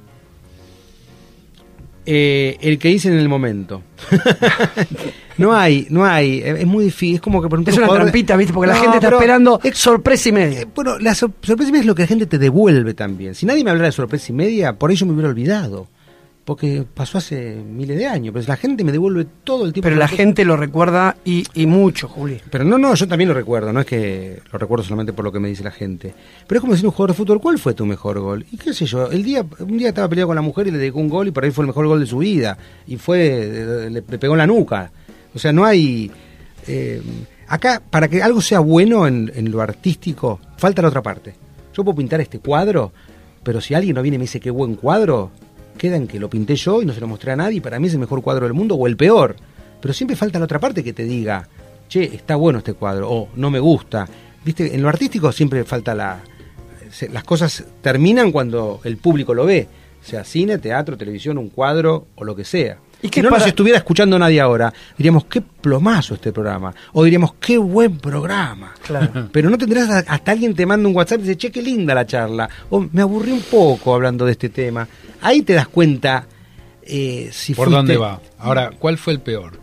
Eh, el que hice en el momento. [LAUGHS] no hay, no hay. Es muy difícil. Es como que por Es una trampita, ¿viste? Porque la gente está esperando sorpresa y media. Eh, Bueno, la sor- sorpresa y media es lo que la gente te devuelve también. Si nadie me hablara de sorpresa y media, por ello me hubiera olvidado. Porque pasó hace miles de años. Pero la gente me devuelve todo el tiempo. Pero la gente lo recuerda y, y mucho, Juli. Pero no, no, yo también lo recuerdo, no es que lo recuerdo solamente por lo que me dice la gente. Pero es como decir un jugador de fútbol, ¿cuál fue tu mejor gol? Y qué sé yo, el día, un día estaba peleado con la mujer y le dedicó un gol y por ahí fue el mejor gol de su vida. Y fue, le, le pegó en la nuca. O sea, no hay... eh, acá, para que algo sea bueno en, en lo artístico, falta la otra parte. Yo puedo pintar este cuadro, pero si alguien no viene y me dice qué buen cuadro, queda en que lo pinté yo y no se lo mostré a nadie, para mí es el mejor cuadro del mundo o el peor. Pero siempre falta la otra parte que te diga, che, está bueno este cuadro, o no me gusta. Viste, en lo artístico siempre falta la. las cosas terminan cuando el público lo ve, sea cine, teatro, televisión, un cuadro o lo que sea. ¿Y que no para- nos estuviera escuchando nadie ahora, diríamos, qué plomazo este programa. O diríamos, qué buen programa. Claro. [LAUGHS] Pero no tendrás a- hasta alguien te manda un WhatsApp y dice, che, qué linda la charla. O me aburrí un poco hablando de este tema. Ahí te das cuenta eh, si ¿Por fuiste- dónde va? Ahora, ¿cuál fue el peor?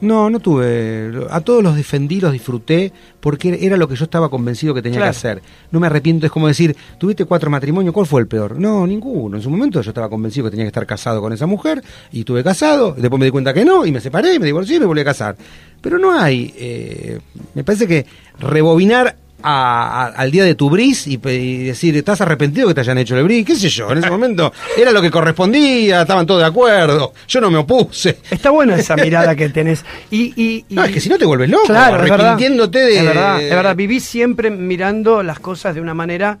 No, no tuve. A todos los defendí, los disfruté, porque era lo que yo estaba convencido que tenía Claro. que hacer. No me arrepiento, es como decir, tuviste cuatro matrimonios, ¿cuál fue el peor? No, ninguno. En su momento yo estaba convencido que tenía que estar casado con esa mujer, y estuve casado, después me di cuenta que no, y me separé, me divorcié y me volví a casar. Pero no hay. eh, me parece que rebobinar a- a- al día de tu bris y, decir, ¿estás arrepentido que te hayan hecho el bris? ¿Qué sé yo? En ese momento era lo que correspondía, estaban todos de acuerdo, yo no me opuse. Está buena esa mirada que tenés. Y, y- y- No, es que si no te vuelves loco, Claro, arrepintiéndote de- Es verdad, es verdad. Vivís siempre mirando las cosas de una manera.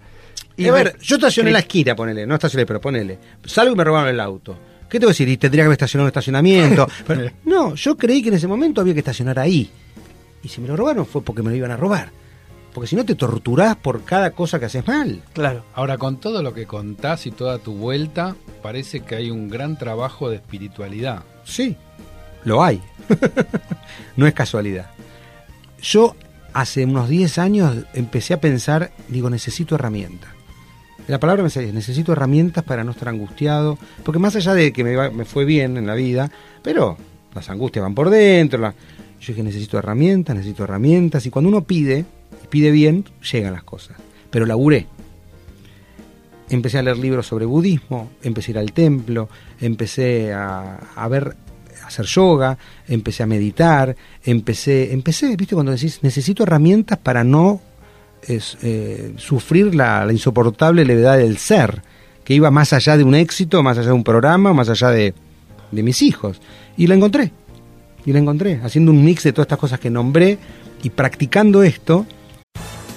Y a ver, yo estacioné la esquina, ponele, no estacioné, pero ponele. Salgo y me robaron el auto. ¿Qué te voy a decir? Y tendría que haber estacionado en un estacionamiento. [LAUGHS] Pero, no, yo creí que en ese momento había que estacionar ahí. Y si me lo robaron fue porque me lo iban a robar. Porque si no te torturás por cada cosa que haces mal. Claro. Ahora, con todo lo que contás y toda tu vuelta, parece que hay un gran trabajo de espiritualidad. Sí, lo hay. [LAUGHS] no es casualidad. Yo hace unos 10 años empecé a pensar, digo, necesito herramientas. La palabra me sale, necesito herramientas para no estar angustiado, porque más allá de que me, va- me fue bien en la vida, pero las angustias van por dentro. la- yo dije, necesito herramientas, necesito herramientas, y cuando uno pide, pide bien, llegan las cosas. Pero laburé, empecé a leer libros sobre budismo, empecé a ir al templo, empecé a, a ver, hacer yoga, empecé a meditar, empecé, empecé, viste, cuando decís, necesito herramientas para no eh, sufrir la, la insoportable levedad del ser, que iba más allá de un éxito, más allá de un programa, más allá de, de mis hijos. Y la encontré, y la encontré, haciendo un mix de todas estas cosas que nombré y practicando esto,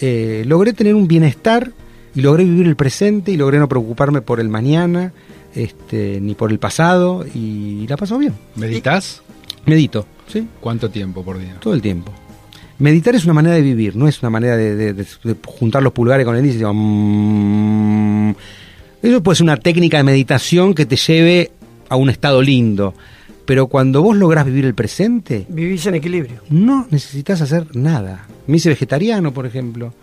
Eh, logré tener un bienestar y logré vivir el presente y logré no preocuparme por el mañana este, ni por el pasado y la paso bien. ¿Meditas? Medito. Sí, ¿Cuánto tiempo por día? todo el tiempo. Meditar es una manera de vivir, no es una manera de, de- de- de juntar los pulgares con el índice. mm. Eso puede ser una técnica de meditación que te lleve a un estado lindo. Pero cuando vos lográs vivir el presente, Vivís en equilibrio. no necesitas hacer nada. Me hice vegetariano, por ejemplo.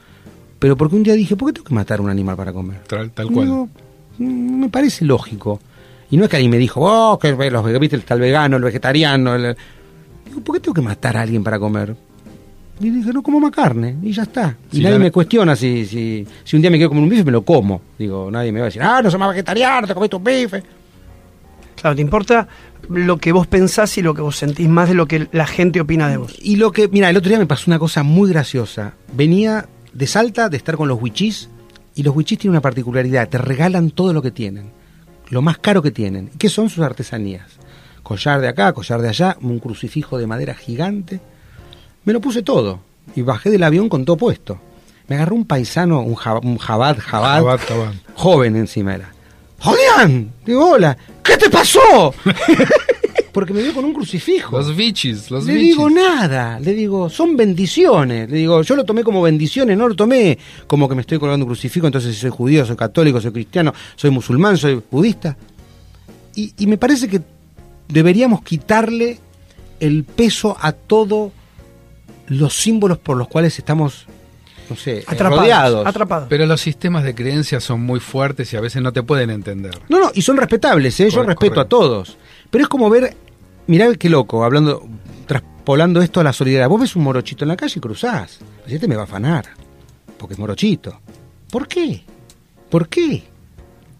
Pero porque un día dije, ¿por qué tengo que matar a un animal para comer? Tal, cual. digo, "Mm, me parece lógico. Y no es que alguien me dijo, oh, que los viste, está el vegano, el vegetariano. el-". Digo, ¿por qué tengo que matar a alguien para comer? Y dije, no como más carne, y ya está. Y Sí, nadie la- me cuestiona si, si, si un día me quiero comer un bife, me lo como. Digo, nadie me va a decir, ah, no sos más vegetariano, te comiste un bife. Claro, te importa lo que vos pensás y lo que vos sentís más de lo que la gente opina de vos. Y lo que, mira, el otro día me pasó una cosa muy graciosa. Venía de Salta de estar con los wichís y los wichís tienen una particularidad, te regalan todo lo que tienen, lo más caro que tienen. ¿Qué son sus artesanías? Collar de acá, collar de allá, un crucifijo de madera gigante. Me lo puse todo y bajé del avión con todo puesto. Me agarró un paisano, un, jab- un jabad, jabad, Jabad, jabad. joven encima era. ¡Jodian! Digo, hola, ¿qué te pasó? [LAUGHS] Porque me vio con un crucifijo. Los bichis, los le bichis. digo nada, le digo, son bendiciones. Le digo, yo lo tomé como bendiciones, no lo tomé como que me estoy colgando un crucifijo, entonces si soy judío, soy católico, soy cristiano, soy musulmán, soy budista. Y, y me parece que deberíamos quitarle el peso a todos los símbolos por los cuales estamos, no sé, eh, Atrapados. rodeados. Atrapados. Pero los sistemas de creencias son muy fuertes y a veces no te pueden entender. No, no, y son respetables, ¿eh? yo respeto a todos. Pero es como ver, mirá qué loco, hablando, traspolando esto a la solidaridad. Vos ves un morochito en la calle y cruzás. Pues este me va a afanar, porque es morochito. ¿Por qué? ¿Por qué?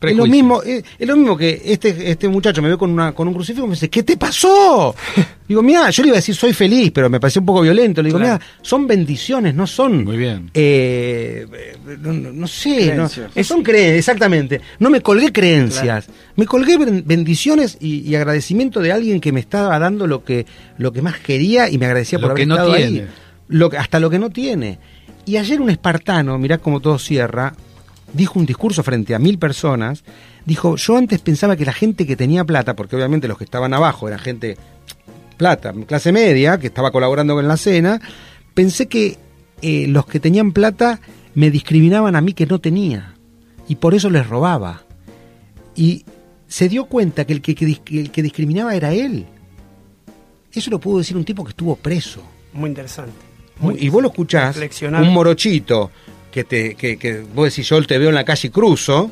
Es lo, mismo, eh, es lo mismo que este, este muchacho me ve con, una, con un crucifijo y me dice, ¿qué te pasó? [LAUGHS] digo, mira, yo le iba a decir soy feliz, pero me pareció un poco violento. Le digo, Claro. mira, son bendiciones, no son... Muy bien. Eh, no, sé, no, son creencias, exactamente. No me colgué creencias, me colgué ben- bendiciones y, y agradecimiento de alguien que me estaba dando lo que, lo que más quería y me agradecía Lo por que haber no estado tiene. ahí. Lo que- hasta lo que no tiene. Y ayer un espartano, mirá cómo todo cierra, dijo un discurso frente a mil personas, dijo, yo antes pensaba que la gente que tenía plata, porque obviamente los que estaban abajo eran gente plata, clase media, que estaba colaborando con la cena, pensé que eh, los que tenían plata me discriminaban a mí que no tenía, y por eso les robaba. Y se dio cuenta que el que, que dis- que el que discriminaba era él. Eso lo pudo decir un tipo que estuvo preso. Muy interesante. y vos lo escuchás, un morochito, que, te, que, que vos decís, yo te veo en la calle y cruzo,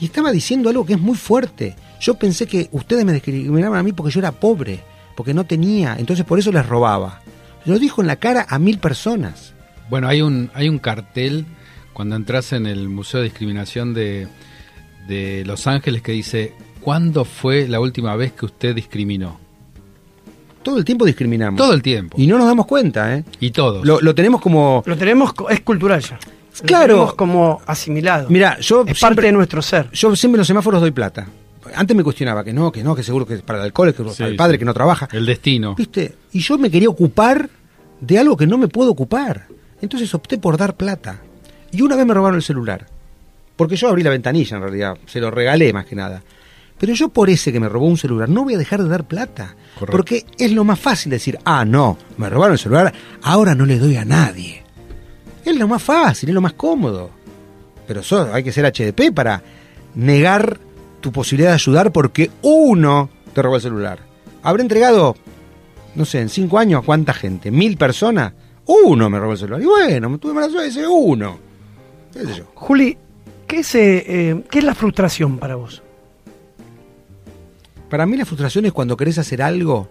y estaba diciendo algo que es muy fuerte. Yo pensé que ustedes me discriminaban a mí porque yo era pobre, porque no tenía, entonces por eso les robaba. Lo dijo en la cara a mil personas. Bueno, hay un, hay un cartel cuando entras en el Museo de Discriminación de, de Los Ángeles que dice, ¿cuándo fue la última vez que usted discriminó? Todo el tiempo discriminamos. Todo el tiempo. Y no nos damos cuenta, ¿eh? Y todos. Lo, lo tenemos como... Lo tenemos, es cultural ya. Claro. tenemos como asimilado. Mira, yo es siempre- parte de nuestro ser. Yo siempre en los semáforos doy plata. Antes me cuestionaba que no, que no, que seguro que es para el alcohol, que es Sí, para el padre sí. que no trabaja. El destino. ¿Viste? Y yo me quería ocupar de algo que no me puedo ocupar. Entonces opté por dar plata. Y una vez me robaron el celular. Porque yo abrí la ventanilla en realidad, se lo regalé más que nada. Pero yo por ese que me robó un celular no voy a dejar de dar plata. Correcto. Porque es lo más fácil decir, ah, no, me robaron el celular, ahora no le doy a nadie. Es lo más fácil, es lo más cómodo. Pero eso hay que ser HDP para negar tu posibilidad de ayudar porque uno te robó el celular. Habré entregado, no sé, en cinco años, ¿cuánta gente? ¿Mil personas? Uno me robó el celular. Y bueno, me tuve mala suerte, ese uno. ¿Qué sé yo? Juli, ¿qué es, eh, eh, ¿qué es la frustración para vos? Para mí la frustración es cuando querés hacer algo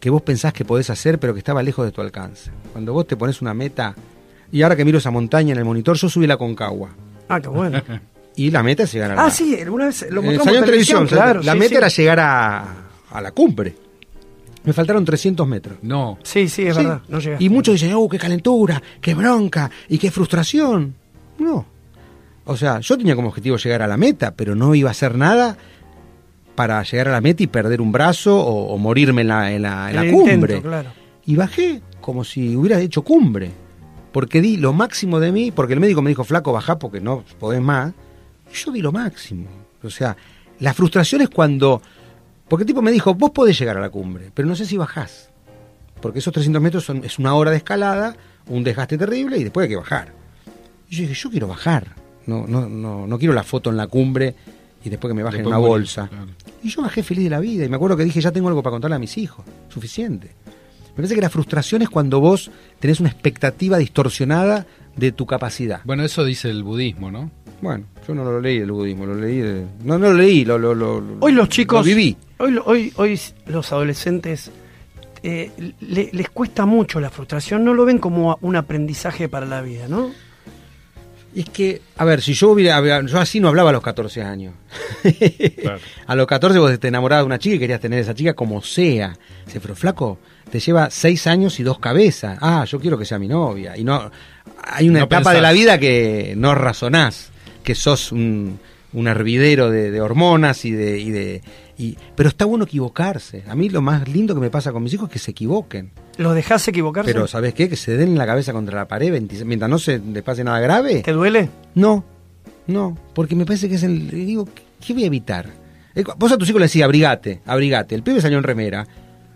que vos pensás que podés hacer, pero que estaba lejos de tu alcance. Cuando vos te pones una meta, y ahora que miro esa montaña en el monitor, yo subí la Concagua. Ah, qué bueno. [LAUGHS] Y la meta es llegar a la... ah, sí, alguna vez lo Eh, mostramos en televisión, claro. la sí, meta sí. era llegar a, a la cumbre. Me faltaron 300 metros. No. Sí, sí, es Sí. verdad. No llegaste. Y muchos dicen, oh, qué calentura, qué bronca y qué frustración. No. O sea, yo tenía como objetivo llegar a la meta, pero no iba a hacer nada para llegar a la meta y perder un brazo o, o morirme en la, en la, en la El cumbre. intento, claro. Y bajé como si hubiera hecho cumbre. Porque di lo máximo de mí, porque el médico me dijo, flaco, bajá porque no podés más. Y yo di lo máximo. O sea, la frustración es cuando... Porque el tipo me dijo, vos podés llegar a la cumbre, pero no sé si bajás. porque esos 300 metros son, es una hora de escalada, un desgaste terrible y después hay que bajar. Y yo dije, yo quiero bajar, no, no, no, no quiero la foto en la cumbre y después que me bajen en Después una bolsa. claro. Y yo bajé feliz de la vida y me acuerdo que dije, ya tengo algo para contarle a mis hijos, suficiente. Me parece que la frustración es cuando vos tenés una expectativa distorsionada de tu capacidad. Bueno, eso dice el budismo, ¿no? Bueno, yo no lo leí el budismo, lo leí de- No, no lo leí, lo, lo, lo- lo- Hoy los chicos, lo viví. Hoy, lo- hoy, hoy los adolescentes eh, le- les cuesta mucho la frustración, no lo ven como un aprendizaje para la vida, ¿no? Y es que, a ver, si yo hubiera, yo así no hablaba a los 14 años. Claro. [LAUGHS] A los 14 vos te enamorabas de una chica y querías tener a esa chica como sea. Dice, pero flaco, te lleva 6 años y dos cabezas. Ah, yo quiero que sea mi novia. Y no, hay una No etapa pensás. de la vida que no razonás, que sos un, un hervidero de, de hormonas y de, y de, y- pero está bueno equivocarse. A mí lo más lindo que me pasa con mis hijos es que se equivoquen. ¿Los dejás equivocarse? Pero ¿sabes qué? Que se den la cabeza contra la pared 26 mientras no se les pase nada grave. ¿Te duele? No, no, porque me parece que es el. Digo, ¿qué voy a evitar? Eh, Vos a tus hijos le decís, abrigate, abrigate. El pibe salió en remera.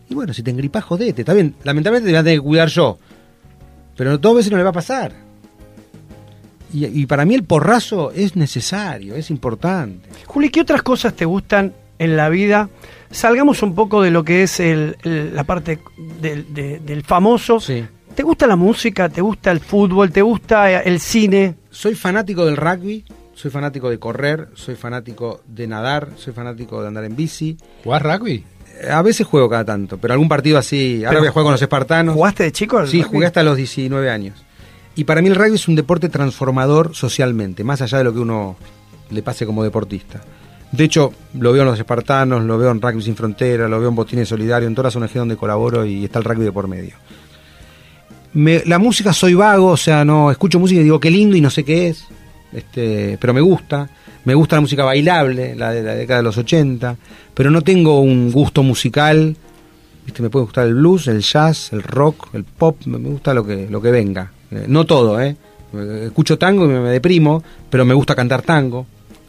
Y bueno, si te engripás, jodete. Está bien, lamentablemente te voy a tener que cuidar yo. Pero dos veces no le va a pasar. Y, y para mí el porrazo es necesario, es importante. Juli, ¿qué otras cosas te gustan en la vida? Salgamos un poco de lo que es el- el- la parte del, de- del famoso. Sí. ¿Te gusta la música? ¿Te gusta el fútbol? ¿Te gusta el cine? Soy fanático del rugby, soy fanático de correr, soy fanático de nadar, soy fanático de andar en bici. ¿Jugás rugby? Eh, A veces juego cada tanto, pero algún partido así. Ahora voy a jugar con los espartanos. ¿Jugaste de chico? al Sí, rugby? jugué hasta los 19 años. Y para mí el rugby es un deporte transformador socialmente, más allá de lo que uno le pase como deportista. De hecho, lo veo en los espartanos, lo veo en Rugby Sin Frontera, lo veo en Botines Solidario, en todas las ONG donde colaboro y está el rugby de por medio. Me- la música soy vago, o sea, no escucho música y digo qué lindo y no sé qué es, este, pero me gusta. Me gusta la música bailable, la de la década de los 80, pero no tengo un gusto musical. ¿viste? Me puede gustar el blues, el jazz, el rock, el pop, me gusta lo que, lo que venga. Eh, no todo, ¿eh? Eh, Escucho tango y me deprimo, pero me gusta cantar tango,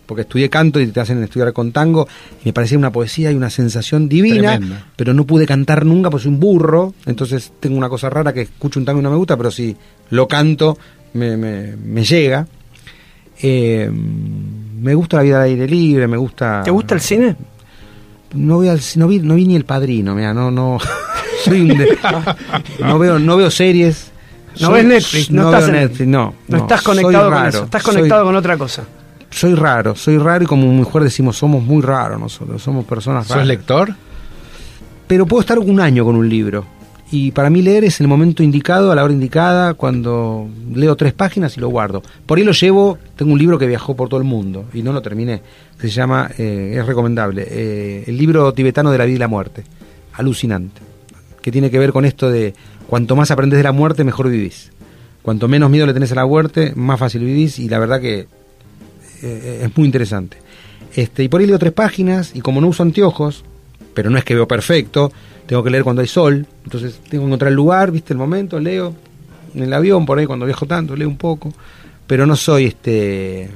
porque estudié canto y te hacen estudiar con tango, y me parecía una poesía y una sensación divina, Tremenda. pero no pude cantar nunca porque soy un burro, entonces tengo una cosa rara que escucho un tango y no me gusta, pero si lo canto me, me, me llega. Eh, me gusta la vida al aire libre, me gusta... ¿Te gusta el cine? No, voy al- no, vi, no vi ni el padrino, mira, no, no. [LAUGHS] soy un de- no, veo, no veo series. No Soy- ves Netflix, no, estás veo en- Netflix, no. No, estás conectado con eso, estás soy- conectado con otra cosa. Soy raro, soy raro y como mujer decimos, somos muy raros nosotros, somos personas ¿Sos raras. lector? Pero puedo estar un año con un libro. Y para mí leer es el momento indicado, a la hora indicada, cuando leo tres páginas y lo guardo. Por ahí lo llevo, tengo un libro que viajó por todo el mundo y no lo terminé. Se llama, eh, es recomendable, eh, el libro tibetano de la vida y la muerte. Alucinante. Que tiene que ver con esto de cuanto más aprendes de la muerte, mejor vivís. Cuanto menos miedo le tenés a la muerte, más fácil vivís y la verdad que eh, es muy interesante. Este, y por ahí leo tres páginas y como no uso anteojos, pero no es que veo perfecto, tengo que leer cuando hay sol, entonces tengo que encontrar el lugar, viste el momento, leo en el avión por ahí cuando viajo tanto, leo un poco, pero no soy este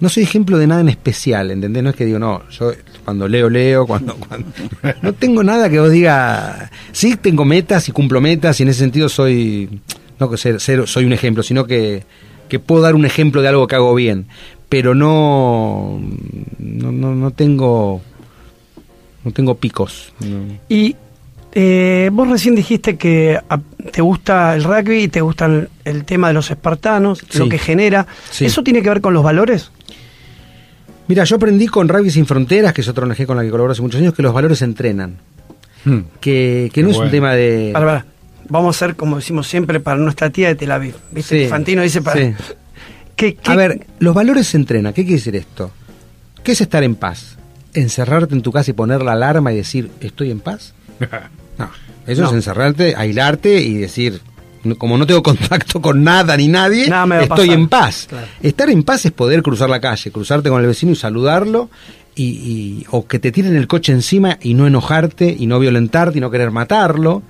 no soy ejemplo de nada en especial, ¿entendés? No es que digo, no, yo cuando leo, leo, cuando, [LAUGHS] cuando... No tengo nada que os diga... Sí tengo metas y cumplo metas y en ese sentido soy... No que ser, ser- soy un ejemplo, sino que, que puedo dar un ejemplo de algo que hago bien. Pero no... No, no, no tengo... No tengo picos. no. Y eh, vos recién dijiste que te gusta el rugby y te gusta el, el tema de los espartanos, lo que genera. Sí. ¿Eso tiene que ver con los valores? Mira, yo aprendí con Rugby Sin Fronteras, que es otra ONG con la que colaboro hace muchos años, que los valores se entrenan. Hmm. Que, que no es un tema de... Para, para. Vamos a hacer como decimos siempre para nuestra tía de Tel Aviv. ¿Viste? Sí, Fantino dice para. sí. ¿Qué- qué- A ver, los valores se entrenan. ¿Qué quiere decir esto? ¿Qué es estar en paz? ¿Encerrarte en tu casa y poner la alarma y decir, estoy en paz? [LAUGHS] No. Eso No. es encerrarte, aislarte y decir, como no tengo [LAUGHS] contacto con nada ni nadie, Nada estoy pasar. en paz. Claro. Estar en paz es poder cruzar la calle, cruzarte con el vecino y saludarlo, y, y- o que te tiren el coche encima y no enojarte, y no violentarte, y no querer matarlo.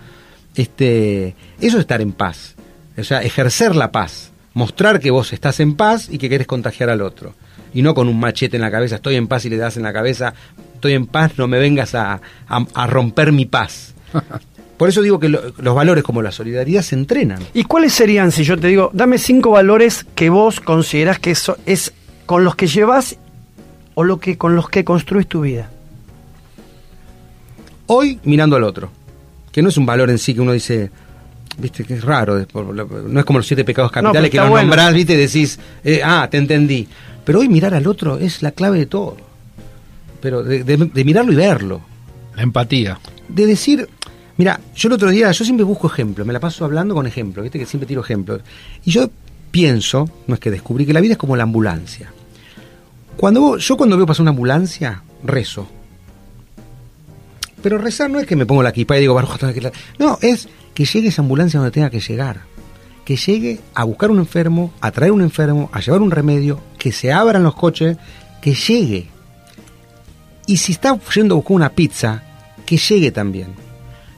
Este, eso es estar en paz. O sea, ejercer la paz. Mostrar que vos estás en paz y que querés contagiar al otro. Y no con un machete en la cabeza, estoy en paz y le das en la cabeza, estoy en paz, no me vengas a, a- a romper mi paz. [LAUGHS] por eso digo que lo- los valores como la solidaridad se entrenan. ¿Y cuáles serían, si yo te digo, dame cinco valores que vos considerás que eso es con los que llevas o lo que con los que construís tu vida? Hoy mirando al otro, que no es un valor en sí que uno dice, viste, que es raro, no es como los siete pecados capitales que está los bueno. nombrás, viste, y decís, eh, ah, te entendí. Pero hoy mirar al otro es la clave de todo. Pero de, de- de mirarlo y verlo. La empatía. de decir, mira, yo el otro día, yo siempre busco ejemplos, me la paso hablando con ejemplos, viste que siempre tiro ejemplos. Y yo pienso, no es que descubrí, que la vida es como la ambulancia. Cuando vos- yo cuando veo pasar una ambulancia, rezo. Pero rezar no es que me pongo la equipa y digo, "Baruch atah", que la-". no, es que llegue esa ambulancia donde tenga que llegar. Que llegue a buscar un enfermo, a traer un enfermo, a llevar un remedio, que se abran los coches, que llegue. Y si está yendo a buscar una pizza, que llegue también.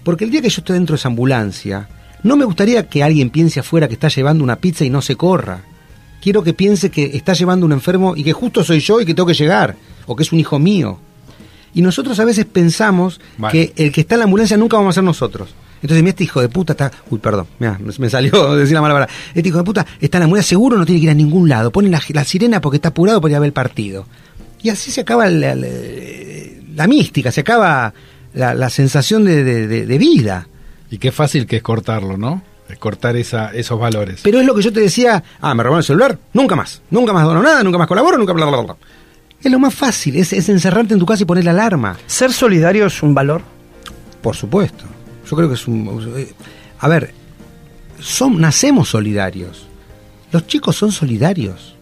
Porque el día que yo esté dentro de esa ambulancia, no me gustaría que alguien piense afuera que está llevando una pizza y no se corra. Quiero que piense que está llevando un enfermo y que justo soy yo y que tengo que llegar, o que es un hijo mío. Y nosotros a veces pensamos Vale. que el que está en la ambulancia nunca vamos a ser nosotros. Entonces, mira, este hijo de puta está. Uy, perdón, mira, me salió [LAUGHS] decir la mala palabra. Este hijo de puta está en la ambulancia, seguro no tiene que ir a ningún lado. Pone la, la sirena porque está apurado para ir a ver el partido. Y así se acaba la, la- la mística, se acaba la, sensación de, de- de- de vida. Y qué fácil que es cortarlo, ¿no? Es cortar esa, esos valores. Pero es lo que yo te decía, ah, me robaron el celular, nunca más, nunca más dono nada, nunca más colaboro, nunca bla, bla, bla. Es lo más fácil, es, es encerrarte en tu casa y poner la alarma. ¿Ser solidario es un valor? Por supuesto. Yo creo que es un... eh, A ver, son, nacemos solidarios. Los chicos son solidarios.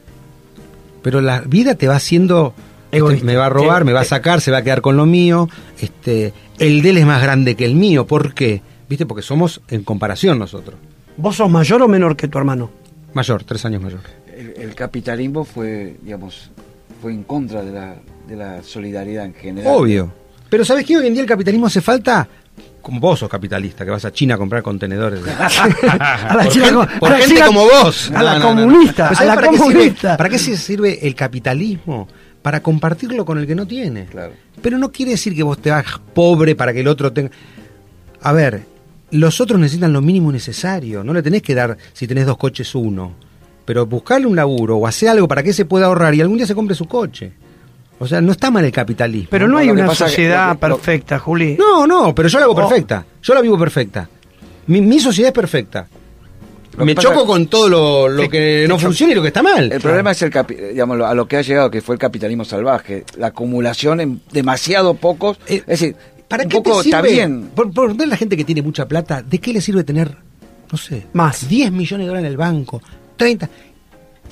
Pero la vida te va haciendo... este, me va a robar, me va a sacar, se va a quedar con lo mío. Este, el de él es más grande que el mío. ¿Por qué? ¿Viste? Porque somos en comparación nosotros. ¿Vos sos mayor o menor que tu hermano? Mayor, tres años mayor. El, el capitalismo fue, digamos, fue en contra de la, de la solidaridad en general. Obvio. Pero ¿sabes qué? Hoy en día el capitalismo hace falta... Como vos sos capitalista, que vas a China a comprar contenedores. [LAUGHS] a la por China gente, por a la gente China- como vos. a la comunista, a ¿sabés la para qué sirve- comunista. ¿Para qué se sirve el capitalismo? Para compartirlo con el que no tiene. Claro. Pero no quiere decir que vos te hagas pobre para que el otro tenga... A ver, los otros necesitan lo mínimo necesario. No le tenés que dar, si tenés dos coches, uno. Pero buscarle un laburo o hacer algo para que se pueda ahorrar y algún día se compre su coche. O sea, no está mal el capitalismo. Pero no hay una sociedad lo que- lo- perfecta, Juli. No, no, pero yo la hago Oh. perfecta. Yo la vivo perfecta. Mi, mi sociedad es perfecta. Lo Me choco con todo lo, lo que no funciona y lo que está mal. El problema es el capi- digamos, a lo que ha llegado, que fue el capitalismo salvaje, la acumulación en demasiado pocos. Eh, es decir, ¿Para un qué poco te sirve? está bien. Por, por ver la gente que tiene mucha plata, ¿de qué le sirve tener, no sé, Más. 10 millones de dólares en el banco, 30?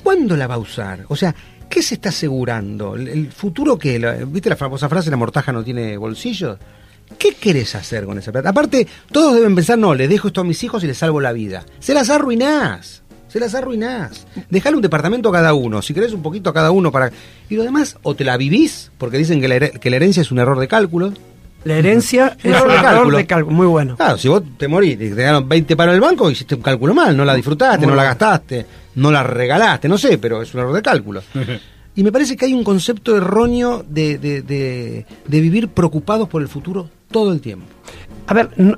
¿Cuándo la va a usar? O sea, ¿qué se está asegurando? ¿El, futuro que ¿Viste la famosa frase, la mortaja no tiene bolsillos? ¿Qué querés hacer con esa plata? Aparte, todos deben pensar, no, le dejo esto a mis hijos y les salvo la vida. Se las arruinás. Se las arruinás. Dejale un departamento a cada uno. Si querés un poquito a cada uno para... Y lo demás, o te la vivís, porque dicen que la herencia es un error de cálculo. La herencia es error de error cálculo. de cálculo. Muy bueno. Claro, si vos te morís, te dieron 20 palos en el banco, hiciste un cálculo mal, no la disfrutaste, Muy no la gastaste, no la regalaste, no sé, pero es un error de cálculo. [LAUGHS] y me parece que hay un concepto erróneo de, de, de- de vivir preocupados por el futuro todo el tiempo. A ver, no-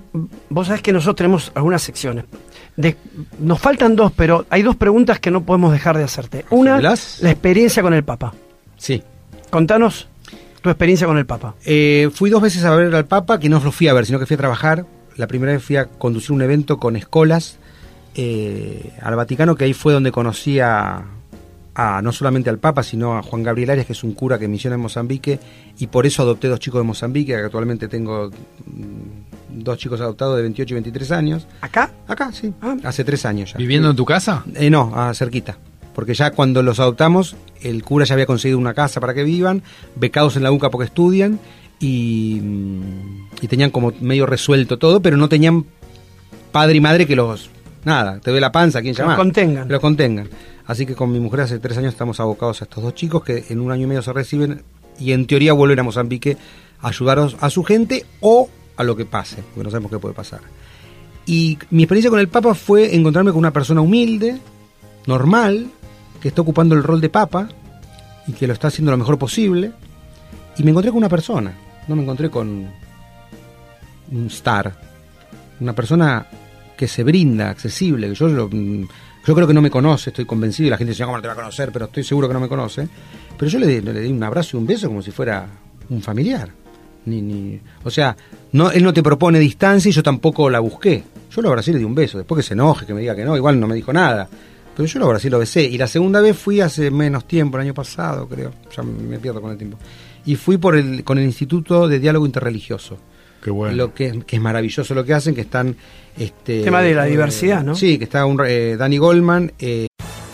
vos sabés que nosotros tenemos algunas secciones. De- nos faltan dos, pero hay dos preguntas que no podemos dejar de hacerte. Una, la experiencia con el Papa. Sí. Contanos tu experiencia con el Papa. Eh, fui dos veces a ver al Papa, que no lo fui a ver, sino que fui a trabajar. La primera vez fui a conducir un evento con escolas eh, al Vaticano, que ahí fue donde conocí a, a no solamente al Papa, sino a Juan Gabriel Arias, que es un cura que misiona en Mozambique, y por eso adopté dos chicos de Mozambique, que actualmente tengo mm, dos chicos adoptados de 28 y 23 años. ¿Acá? Acá, sí, Ah. hace tres años ya. ¿Viviendo en tu casa? Eh, no, a cerquita. Porque ya cuando los adoptamos, el cura ya había conseguido una casa para que vivan, becados en la UCA porque estudian, y, mm, y tenían como medio resuelto todo, pero no tenían padre y madre que los... Nada, te ve la panza, ¿quién Que los llama? contengan. Los contengan. Así que con mi mujer hace tres años estamos abocados a estos dos chicos que en un año y medio se reciben y en teoría vuelven a Mozambique a ayudar a su gente o a lo que pase, porque no sabemos qué puede pasar. Y mi experiencia con el Papa fue encontrarme con una persona humilde, normal, que está ocupando el rol de Papa y que lo está haciendo lo mejor posible. Y me encontré con una persona, no me encontré con un star. una persona que se brinda, accesible, que yo mm, yo creo que no me conoce, estoy convencido, y la gente dice, ¿cómo no te va a conocer? Pero estoy seguro que no me conoce. Pero yo le, le di un abrazo y un beso como si fuera un familiar. Ni, ni, o sea, no, él no te propone distancia y yo tampoco la busqué. Yo lo abracé y le di un beso. Después que se enoje, que me diga que no, igual no me dijo nada. Pero yo lo abracé y lo besé. Y la segunda vez fui hace menos tiempo, el año pasado, creo. Ya me pierdo con el tiempo. Y fui por el, con el Instituto de Diálogo Interreligioso. Qué bueno. Lo que, que es maravilloso lo que hacen, que están... Este, Tema de la eh, diversidad, ¿no? Sí, que está un, eh, Danny Goldman, eh,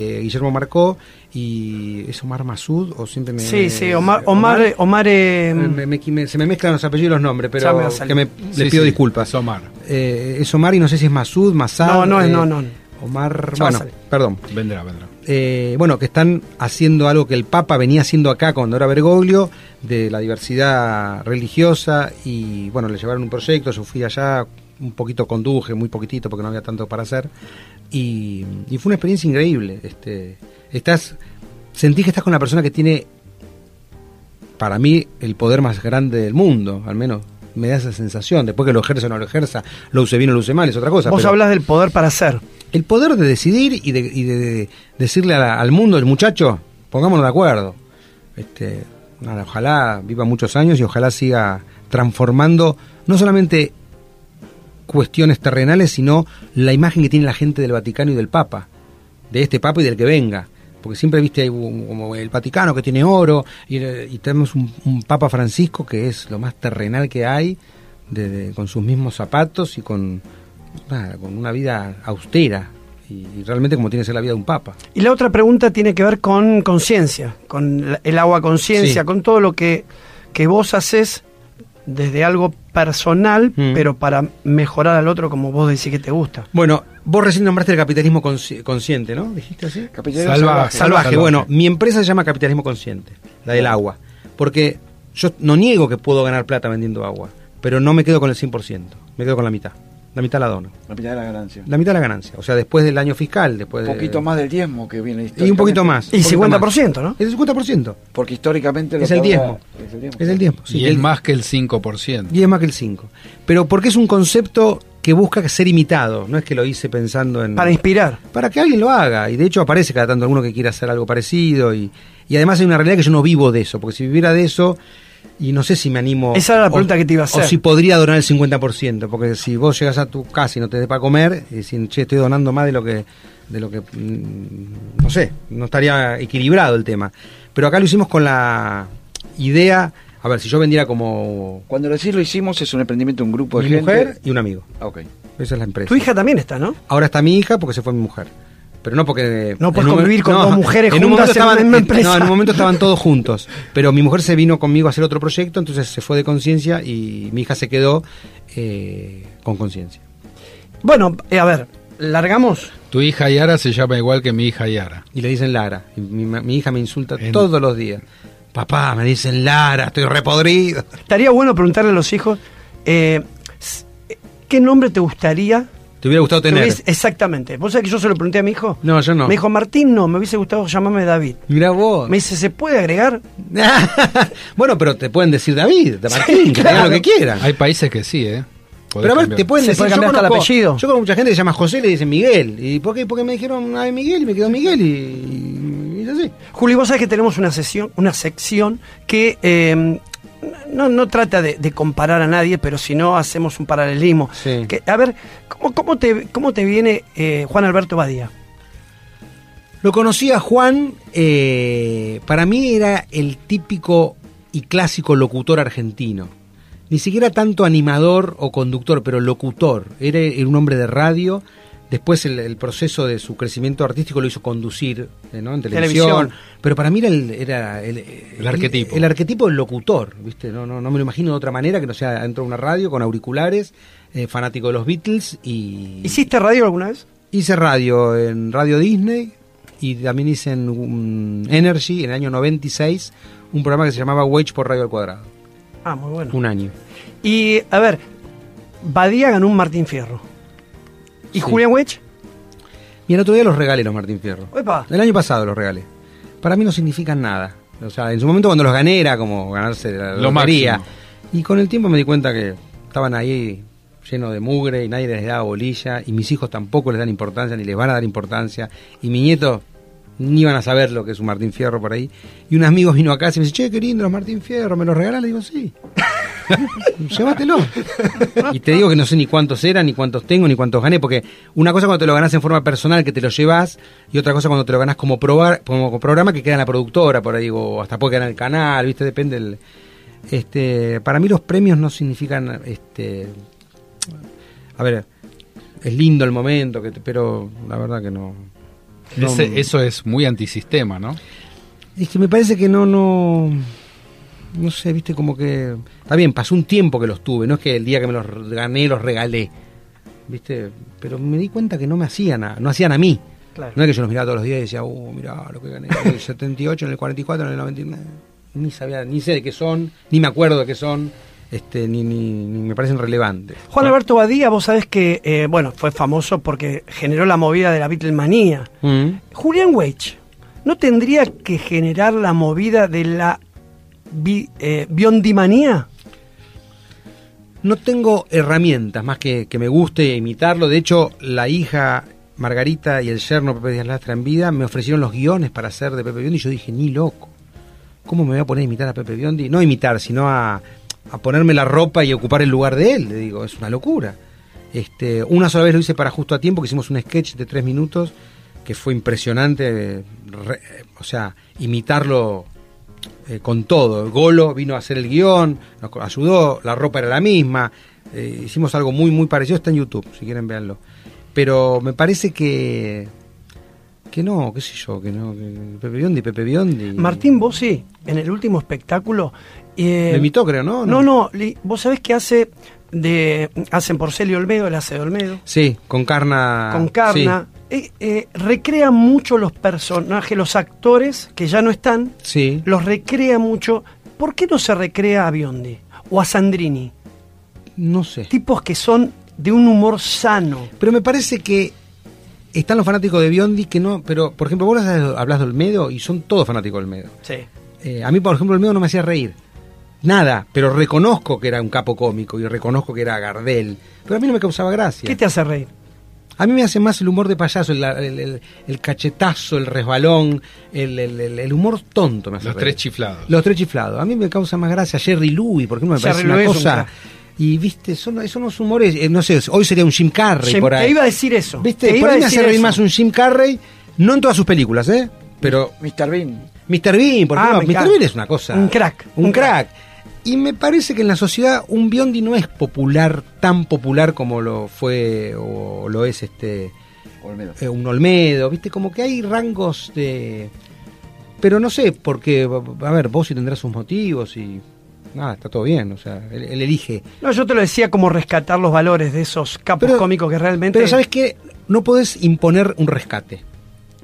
eh, Guillermo Marcó y es Omar Masud o siempre me... Sí, sí, Omar, Omar, Omar, eh, me- me- me- se me mezclan los apellidos y los nombres, me pero que me, Sí, le pido sí, disculpas. es Omar. Eh, es Omar y no sé si es Masud, Masad. No, no eh, no, no. Omar, bueno, perdón. Vendrá, vendrá. Eh, bueno, que están haciendo algo que el Papa venía haciendo acá cuando era Bergoglio, de la diversidad religiosa, y bueno, le llevaron un proyecto, yo fui allá, un poquito conduje, muy poquitito porque no había tanto para hacer, y, y fue una experiencia increíble. Este, estás, sentís que estás con la persona que tiene, para mí, el poder más grande del mundo, al menos me da esa sensación, después que lo ejerce o no lo ejerza, lo use bien o lo use mal, es otra cosa. vos pero- hablas del poder para hacer. el poder de decidir y de, y de- de decirle la- al mundo, el muchacho, pongámonos de acuerdo. Este, nada, ojalá viva muchos años y ojalá siga transformando no solamente cuestiones terrenales, sino la imagen que tiene la gente del Vaticano y del Papa, de este Papa y del que venga. Porque siempre viste como el Vaticano que tiene oro y, y tenemos un, un Papa Francisco que es lo más terrenal que hay, de- de- con sus mismos zapatos y con, nada, con una vida austera y, realmente como tiene que ser la vida de un Papa. Y la otra pregunta tiene que ver con conciencia, con el agua conciencia, Sí. con todo lo que, que vos haces desde algo personal, Mm. pero para mejorar al otro como vos decís que te gusta. Bueno, vos recién nombraste el capitalismo consci- consciente, ¿no? ¿Dijiste así? Capitalismo Salva- salvaje. Salvaje. Salvaje. Bueno, mi empresa se llama Capitalismo Consciente, la del agua. Porque yo no niego que puedo ganar plata vendiendo agua, pero no me quedo con el 100%, me quedo con la mitad. La mitad la dono. La mitad de la ganancia. La mitad de la ganancia. O sea, después del año fiscal, después Un de... poquito más del diezmo que viene Y un poquito más. Y un poquito 50%, ¿no? Es el 50%. Porque históricamente lo Es el diezmo. Es el diezmo. Es el diezmo. sí, y es el- más que el 5%. Y es más que el 5. Pero porque es un concepto que busca ser imitado, no es que lo hice pensando en... Para inspirar. para que alguien lo haga. Y de hecho aparece cada tanto alguno que quiera hacer algo parecido. Y, y además hay una realidad que yo no vivo de eso, porque si viviera de eso, y no sé si me animo... Esa era la o- pregunta que te iba a hacer. O si podría donar el 50%, porque si vos llegas a tu casa y no te dé para comer, y decís, che, estoy donando más de lo que... De lo que mm, no sé, no estaría equilibrado el tema. Pero acá lo hicimos con la idea, a ver, si yo vendiera como Cuando lo decís lo hicimos es un emprendimiento de un grupo de mi gente. mujer y un amigo. Ah, ok. Esa es la empresa. Tu hija también está, ¿no? Ahora está mi hija porque se fue mi mujer. Pero no porque... No puedes un convivir con dos mujeres en un juntas la estaban, en- empresa. No, en un momento estaban todos juntos. Pero mi mujer se vino conmigo a hacer otro proyecto, entonces se fue de conciencia y mi hija se quedó eh, con conciencia. Bueno, eh, a ver, largamos. Tu hija Yara se llama igual que mi hija Yara. Y le dicen Lara. Y mi, hija me insulta En- todos los días. Papá, me dicen Lara, estoy repodrido. Estaría bueno preguntarle a los hijos, eh, ¿qué nombre te gustaría? ¿Te hubiera gustado tener? hubiese- exactamente. ¿Vos sabés que yo se lo pregunté a mi hijo? No, yo no. Me dijo, Martín, no, me hubiese gustado llamarme David. Mira vos. Me dice, ¿se puede agregar? [LAUGHS] bueno, pero te pueden decir David, Martín, claro. lo que quieran. Hay países que sí, ¿eh? Podés Pero a ver, cambiar. te pueden decir puede yo cambiar hasta el conozco- apellido. Yo conozco mucha gente que se llama José y le dicen Miguel. ¿Y por qué? Porque me dijeron una vez Miguel y me quedó Miguel y, y es así. Juli, vos sabés que tenemos una sesión, una sección que eh, no, no trata de, de comparar a nadie, pero si no hacemos un paralelismo. Sí. Que, a ver, ¿cómo, cómo, te, ¿cómo te viene eh, Juan Alberto Badía? Lo conocí a Juan, eh, para mí era el típico y clásico locutor argentino. Ni siquiera tanto animador o conductor, pero locutor. Era, era un hombre de radio. Después el, el proceso de su crecimiento artístico lo hizo conducir eh, ¿no? en televisión, Televisión. Pero para mí era el, era el, El arquetipo. El, arquetipo del locutor, ¿viste? No, no, no me lo imagino de otra manera que no sea dentro de una radio con auriculares, eh, fanático de los Beatles y... ¿Hiciste radio alguna vez? Hice radio en Radio Disney y también hice en um, Energy en el año 96 un programa que se llamaba Wage por Radio al Cuadrado. Ah, muy bueno. Un año. Y, a ver, Badía ganó un Martín Fierro. ¿Y Sí. Julián Wedge? Y el otro día los regalé los Martín Fierro. Epa. El año pasado los regalé. Para mí no significan nada. O sea, en su momento cuando los gané era como ganarse la Lo lotería. máximo. Y con el tiempo me di cuenta que estaban ahí llenos de mugre y nadie les daba bolilla. Y mis hijos tampoco les dan importancia ni les van a dar importancia. Y mi nieto ni van a saber lo que es un Martín Fierro por ahí. Y un amigo vino acá y me dice, che, qué lindo los Martín Fierro, ¿me los regalas? Le digo, sí. [LAUGHS] [LAUGHS] Llévatelo. y te digo que no sé ni cuántos eran, ni cuántos tengo, ni cuántos gané, porque una cosa cuando te lo ganás en forma personal, que te lo llevas, y otra cosa cuando te lo ganás como, probar, como programa que queda en la productora, por ahí, o hasta puede quedar en el canal, ¿viste? Depende del... Este, para mí los premios no significan, este, a ver, es lindo el momento, que te- pero la verdad que no. no- Ese- eso es muy antisistema, ¿no? es que me parece que no, no. No sé, viste, como que. Está bien, pasó un tiempo que los tuve, no es que el día que me los gané los regalé. ¿Viste? Pero me di cuenta que no me hacían a, no hacían a mí. Claro. No es que yo los miraba todos los días y decía, uh, mirá lo que gané en el [LAUGHS] 78, en el 44, en el 99. Ni sabía, ni sé de qué son, ni me acuerdo de qué son, este, ni, ni, ni me parecen relevantes. Juan Alberto Badía, vos sabés que, eh, bueno, fue famoso porque generó la movida de la Beatlemanía. Mm. Julián Weich, ¿no tendría que generar la movida de la bi- eh, biondimanía? No tengo herramientas más que que me guste imitarlo. De hecho, la hija Margarita y el yerno Pepe Díaz Lastra en vida me ofrecieron los guiones para hacer de Pepe Biondi y yo dije, ni loco. ¿Cómo me voy a poner a imitar a Pepe Biondi? No a imitar, sino a, a ponerme la ropa y ocupar el lugar de él. Le digo, es una locura. Este, una sola vez lo hice para justo a tiempo, que hicimos un sketch de tres minutos que fue impresionante. re- o sea, imitarlo eh, con todo. Golo vino a hacer el guion, nos ayudó, la ropa era la misma. eh, hicimos algo muy, muy parecido. Está en YouTube, si quieren verlo. Pero me parece que. Que no, qué sé yo, que no. Que Pepe Biondi, Pepe Biondi. Martín Bossi, en el último espectáculo... eh, Lo imitó, creo, ¿no? No, no, vos sabés que hace de hacen por Celio Olmedo, él hace de Olmedo, Sí, con Carna. con Carna, eh, eh, recrea mucho los personajes, los actores que ya no están, Sí. los recrea mucho. ¿Por qué no se recrea a Biondi o a Sandrini? No sé. Tipos que son de un humor sano. Pero me parece que están los fanáticos de Biondi que no. Pero, por ejemplo, vos hablas hablas de Olmedo y son todos fanáticos de Olmedo. Sí. Eh, a mí, por ejemplo, Olmedo no me hacía reír. Nada, pero reconozco que era un capo cómico y reconozco que era Gardel. Pero a mí no me causaba gracia. ¿Qué te hace reír? A mí me hace más el humor de payaso, el, el- el- el cachetazo, el resbalón, el, el- el- el humor tonto me hace Los reír. tres chiflados. Los tres chiflados. A mí me causa más gracia Jerry Louis, porque me Jerry parece una Louis cosa. Y viste, son, son unos humores, eh, no sé, hoy sería un Jim Carrey Jim- por ahí. te iba a decir eso. Viste, te por ahí me hace reír más un Jim Carrey, no en todas sus películas, ¿eh? Pero Mr. Bean. Mr. Bean, por Ah, ejemplo, me Mr. Bean es una cosa. Un crack, Un, un crack. Y me parece que en la sociedad un Biondi no es popular, tan popular como lo fue o lo es este Olmedo. eh, un Olmedo, ¿viste? Como que hay rangos de. Pero no sé, porque, a ver, vos sí tendrás sus motivos y. Nada, está todo bien, o sea, él, él elige. No, yo te lo decía como rescatar los valores de esos capos Pero- cómicos que realmente. Pero ¿sabes qué? No podés imponer un rescate.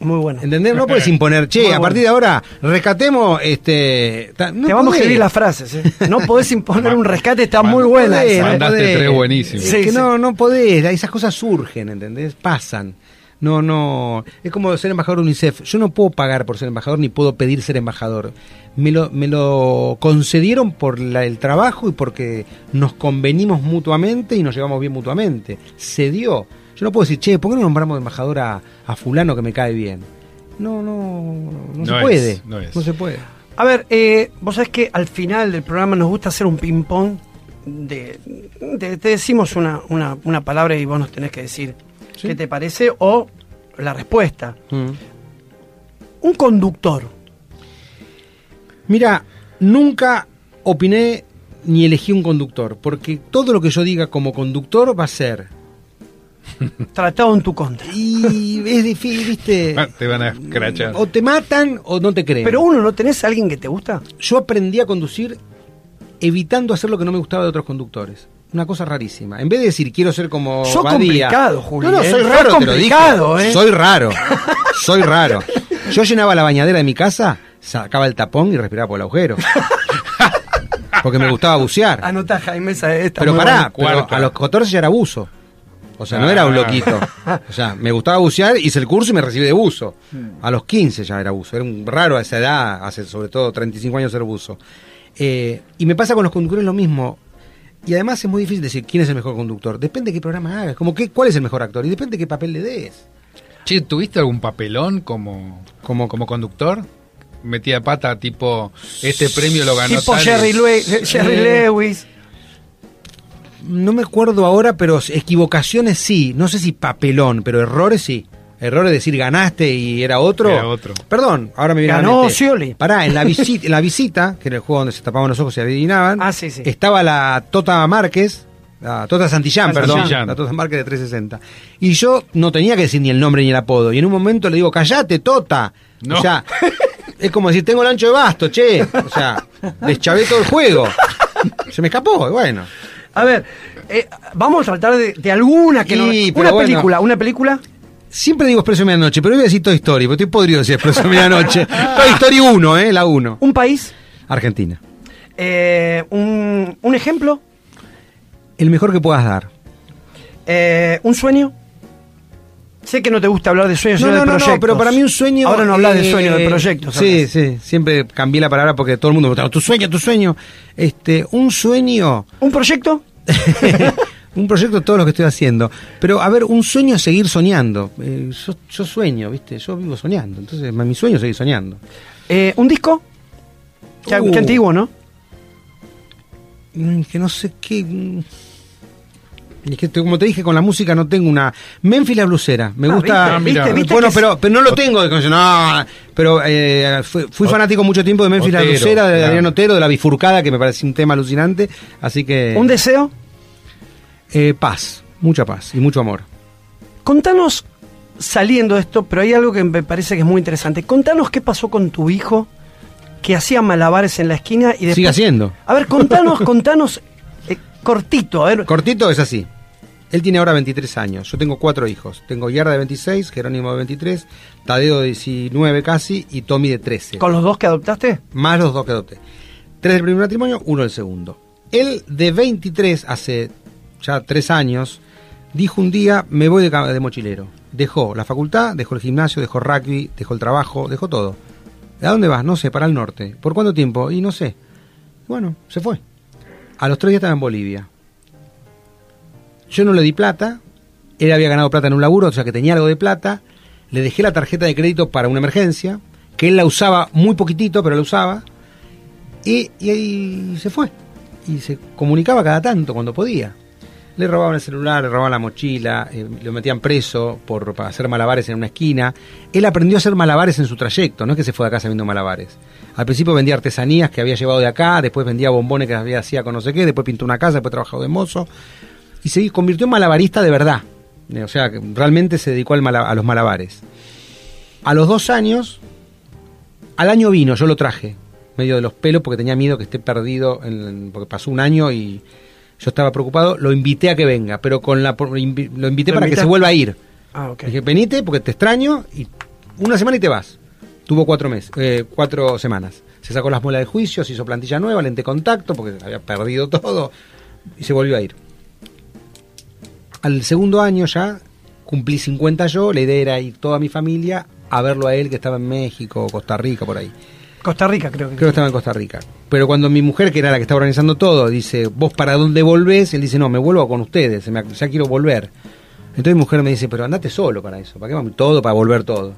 Muy bueno. ¿Entendés? No puedes imponer, che, Muy a bueno. partir de ahora rescatemos este. ta- no Te vamos a escribir las frases. ¿eh? No podés imponer un rescate, está muy buena. podés, esa, ¿eh? Mandaste podés. tres buenísimos. Es Sí, que sí. no, no podés, esas cosas surgen, ¿entendés? Pasan. No, no. Es como ser embajador de UNICEF. Yo no puedo pagar por ser embajador ni puedo pedir ser embajador. Me lo, me lo concedieron por la- el trabajo y porque nos convenimos mutuamente y nos llevamos bien mutuamente. Se dio. Yo no puedo decir, che, ¿por qué no nombramos de embajador a, a Fulano que me cae bien? No, no, no, No se es, puede. no es. se puede. A ver, eh, vos sabés que al final del programa nos gusta hacer un ping-pong. De, de- te decimos una, una, una palabra y vos nos tenés que decir Sí. qué te parece o la respuesta. Mm. Un conductor. Mira, nunca opiné ni elegí un conductor, porque todo lo que yo diga como conductor va a ser tratado en tu contra. Y es difícil, ¿viste? Ah, Te van a escrachar. O te matan o no te creen. Pero uno, ¿no tenés a alguien que te gusta? Yo aprendí a conducir evitando hacer lo que no me gustaba de otros conductores. Una cosa rarísima. En vez de decir quiero ser como Badía- complicado, Juli, No, no, ¿eh? soy raro, te lo dije. complicado, ¿eh? Soy raro. [LAUGHS] soy raro. Yo llenaba la bañadera de mi casa, sacaba el tapón y respiraba por el agujero. [LAUGHS] Porque me gustaba bucear. Anotá, Jaime, esa esta. Pero pará, pero a los 14 ya era buzo. O sea, no era un loquito. O sea, me gustaba bucear, hice el curso y me recibí de buzo. A los 15 ya era buzo. Era un raro a esa edad, hace sobre todo 35 años ser buzo. Eh, y me pasa con los conductores lo mismo. Y además es muy difícil decir quién es el mejor conductor. Depende de qué programa hagas, como que, cuál es el mejor actor y depende de qué papel le des. Che, ¿tuviste algún papelón como, como, como conductor? Metía pata tipo, este premio lo ganó Tipo Jerry, Lewis. No me acuerdo ahora, pero equivocaciones sí. No sé si papelón, pero errores sí. Errores decir ganaste y era otro. Era otro. Perdón, ahora me viene a la Ganó. Scioli. Pará, en la, [LAUGHS] visita, en la visita, que era el juego donde se tapaban los ojos y adivinaban, Ah, sí, sí. estaba la Tota Márquez, la Tota Santillán, perdón, Santillán. la Tota Márquez de 360. Y yo no tenía que decir ni el nombre ni el apodo. Y en un momento le digo, callate, Tota. No. O sea, [LAUGHS] es como decir, tengo el ancho de basto, che. O sea, [LAUGHS] deschavé todo el juego. Se me escapó, y bueno. A ver, eh, vamos a tratar de, de alguna que. Y, Una bueno. película, una película. Siempre digo Expreso de Medianoche, pero hoy voy a decir Toy Story, porque estoy podrido de decir Expreso de Medianoche. [LAUGHS] Toy Story 1, ¿eh? La 1. Un país. Argentina. eh, un, un ejemplo. El mejor que puedas dar. eh, un sueño. Sé que no te gusta hablar de sueños, No, sino no, de no, proyectos. no, pero para mí un sueño. Ahora no hablas de eh, sueños, de proyectos. Sí, hablas. sí, siempre cambié la palabra porque todo el mundo me preguntaba, tu sueño, tu sueño. Este, un sueño, ¿Un proyecto? [LAUGHS] un proyecto todo lo que estoy haciendo. Pero, a ver, un sueño es seguir soñando. Eh, yo, yo sueño, ¿viste? Yo vivo soñando. Entonces, mi sueño es seguir soñando. Eh, ¿Un disco? Qué, Uh. qué antiguo, ¿no? Mm, que no sé qué. Es que como te dije con la música no tengo una Memphis la blusera me Ah, gusta viste, viste, viste bueno pero pero no lo tengo no pero eh, fui, fanático mucho tiempo de Memphis la blusera de. Adrián Otero de la bifurcada que me parece un tema alucinante así que ¿Un deseo? eh, paz mucha paz y mucho amor Contanos, saliendo de esto, pero hay algo que me parece que es muy interesante. Contanos qué pasó con tu hijo que hacía malabares en la esquina y después... sigue haciendo A ver, contanos, [LAUGHS] contanos, cortito, a ver. cortito es así él tiene ahora 23 años yo tengo cuatro hijos tengo Yarda de 26 Jerónimo de 23 Tadeo de 19 casi y Tommy de 13 ¿Con los dos que adoptaste? más los dos que adopté. Tres del primer matrimonio, uno del segundo. Él de 23, hace ya tres años, dijo un día, me voy de, de mochilero. Dejó la facultad, dejó el gimnasio, dejó rugby, dejó el trabajo, dejó todo. ¿A dónde vas? No sé, para el norte. ¿Por cuánto tiempo? Y no sé. Bueno, se fue. A los tres días estaba en Bolivia. Yo no le di plata, él había ganado plata en un laburo, o sea que tenía algo de plata. Le dejé la tarjeta de crédito para una emergencia, que él la usaba muy poquitito, pero la usaba. Y, y ahí se fue. Y se comunicaba cada tanto, cuando podía. Le robaban el celular, le robaban la mochila, eh, lo metían preso por para hacer malabares en una esquina. Él aprendió a hacer malabares en su trayecto, no es que se fue de acá sabiendo malabares. Al principio vendía artesanías que había llevado de acá, después vendía bombones que había hacía con no sé qué, después pintó una casa, después trabajó de mozo. Y se convirtió en malabarista de verdad. Eh, O sea, realmente se dedicó a los malabares. A los dos años, al año vino, yo lo traje, medio de los pelos, porque tenía miedo que esté perdido, en- porque pasó un año y yo estaba preocupado. Lo invité a que venga, pero con la, lo invité ¿Lo para que se vuelva a ir. Ah, ok. Dije, venite porque te extraño y una semana y te vas. Tuvo cuatro meses, eh, cuatro semanas. Se sacó las muelas de juicio, se hizo plantilla nueva, lente contacto, porque había perdido todo, y se volvió a ir. Al segundo año ya cumplí 50 yo, la idea era ir toda mi familia a verlo a él que estaba en México, Costa Rica, por ahí. Costa Rica, creo que. Creo que estaba en Costa Rica. Pero cuando mi mujer, que era la que estaba organizando todo, dice, ¿vos para dónde volvés? Él dice, no, me vuelvo con ustedes, me- ya quiero volver. Entonces mi mujer me dice, pero andate solo para eso, ¿para qué vamos? Todo, para volver todo.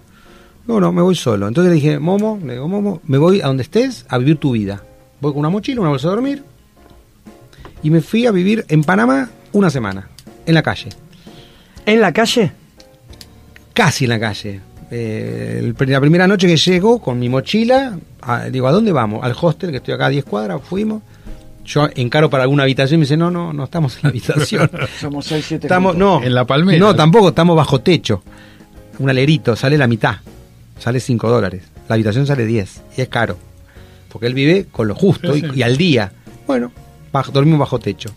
No, no, me voy solo. Entonces le dije, Momo, le digo, Momo, me voy a donde estés a vivir tu vida. Voy con una mochila, una bolsa de dormir. Y me fui a vivir en Panamá una semana, en la calle. ¿En la calle? Casi en la calle. Eh, el- la primera noche que llego con mi mochila, a- digo, ¿a dónde vamos? Al hostel, que estoy acá a 10 cuadras, fuimos. Yo encaro para alguna habitación y me dice, no, no, no estamos en la habitación. [LAUGHS] Somos 6, 7 estamos, no, En la palmera. No, tampoco, estamos bajo techo. Un alerito, sale la mitad. Sale 5 dólares. La habitación sale 10. Y es caro. Porque él vive con lo justo Sí, y, sí. y al día. Bueno, bajo- dormimos bajo techo.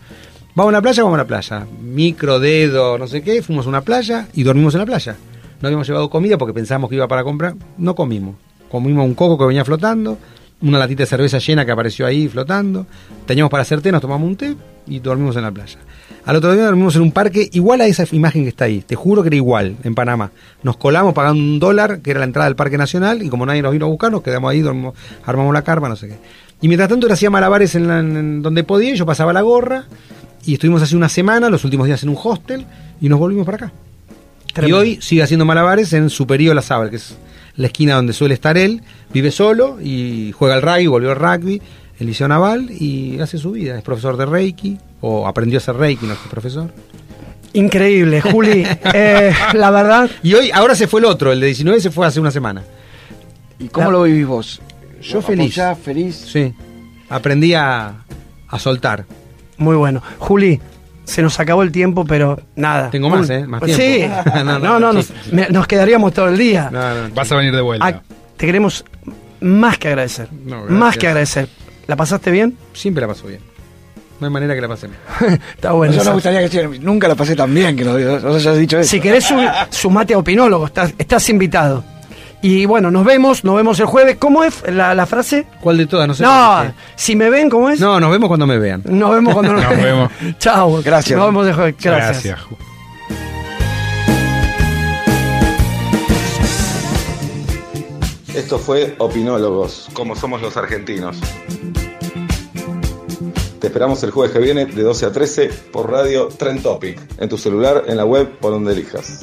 Vamos a la playa, vamos a la playa. Micro, dedo, no sé qué. Fuimos a una playa y dormimos en la playa. No habíamos llevado comida porque pensamos que iba para comprar. No comimos. Comimos un coco que venía flotando. Una latita de cerveza llena que apareció ahí flotando. Teníamos para hacer té, nos tomamos un té y dormimos en la playa. Al otro día dormimos en un parque igual a esa imagen que está ahí. Te juro que era igual, en Panamá. Nos colamos pagando un dólar, que era la entrada del Parque Nacional, y como nadie nos vino a buscar, nos quedamos ahí, dormimos, armamos la carpa, no sé qué. Y mientras tanto él hacía malabares en, la- en donde podía, yo pasaba la gorra, y estuvimos hace una semana, los últimos días en un hostel, y nos volvimos para acá. Tremendo. Y hoy sigue haciendo malabares en Superior La Sábal, que es la esquina donde suele estar él. Vive solo y juega al rugby, volvió al rugby, el Liceo Naval y hace su vida. Es profesor de Reiki, o aprendió a hacer Reiki, no es profesor. Increíble, Juli. [LAUGHS] Eh, la verdad, Y hoy, ahora se fue el otro, el de 19 se fue hace una semana. ¿Y cómo La- lo vivís vos? Yo feliz. Ya feliz. Sí. Aprendí a, a soltar. muy bueno. Juli, se nos acabó el tiempo, pero nada. Tengo más, ¿eh? Más Sí. [LAUGHS] tiempo. no, No, no, no, nos, sí. me- nos quedaríamos todo el día. No, no, Vas a venir de vuelta. Te queremos más que agradecer. No, más que agradecer. ¿La pasaste bien? Siempre la paso bien. No hay manera que la pase bien. [LAUGHS] Está bueno. Yo me gustaría que nunca la pasé tan bien que nos, hayas dicho eso. Si querés, su- sumate a Opinólogo, estás, estás invitado. Y bueno, nos vemos, nos vemos el jueves. ¿Cómo es la, la frase? ¿Cuál de todas? No sé. No, qué. si me ven, ¿cómo es? No, nos vemos cuando me vean. Nos vemos cuando nos, [LAUGHS] Nos vemos. [LAUGHS] Chao. Gracias. Nos vemos el jueves. Gracias. Gracias. Esto fue Opinólogos, como somos los argentinos. Te esperamos el jueves que viene de 12 a 13 por radio Trend Topic, en tu celular, en la web, por donde elijas.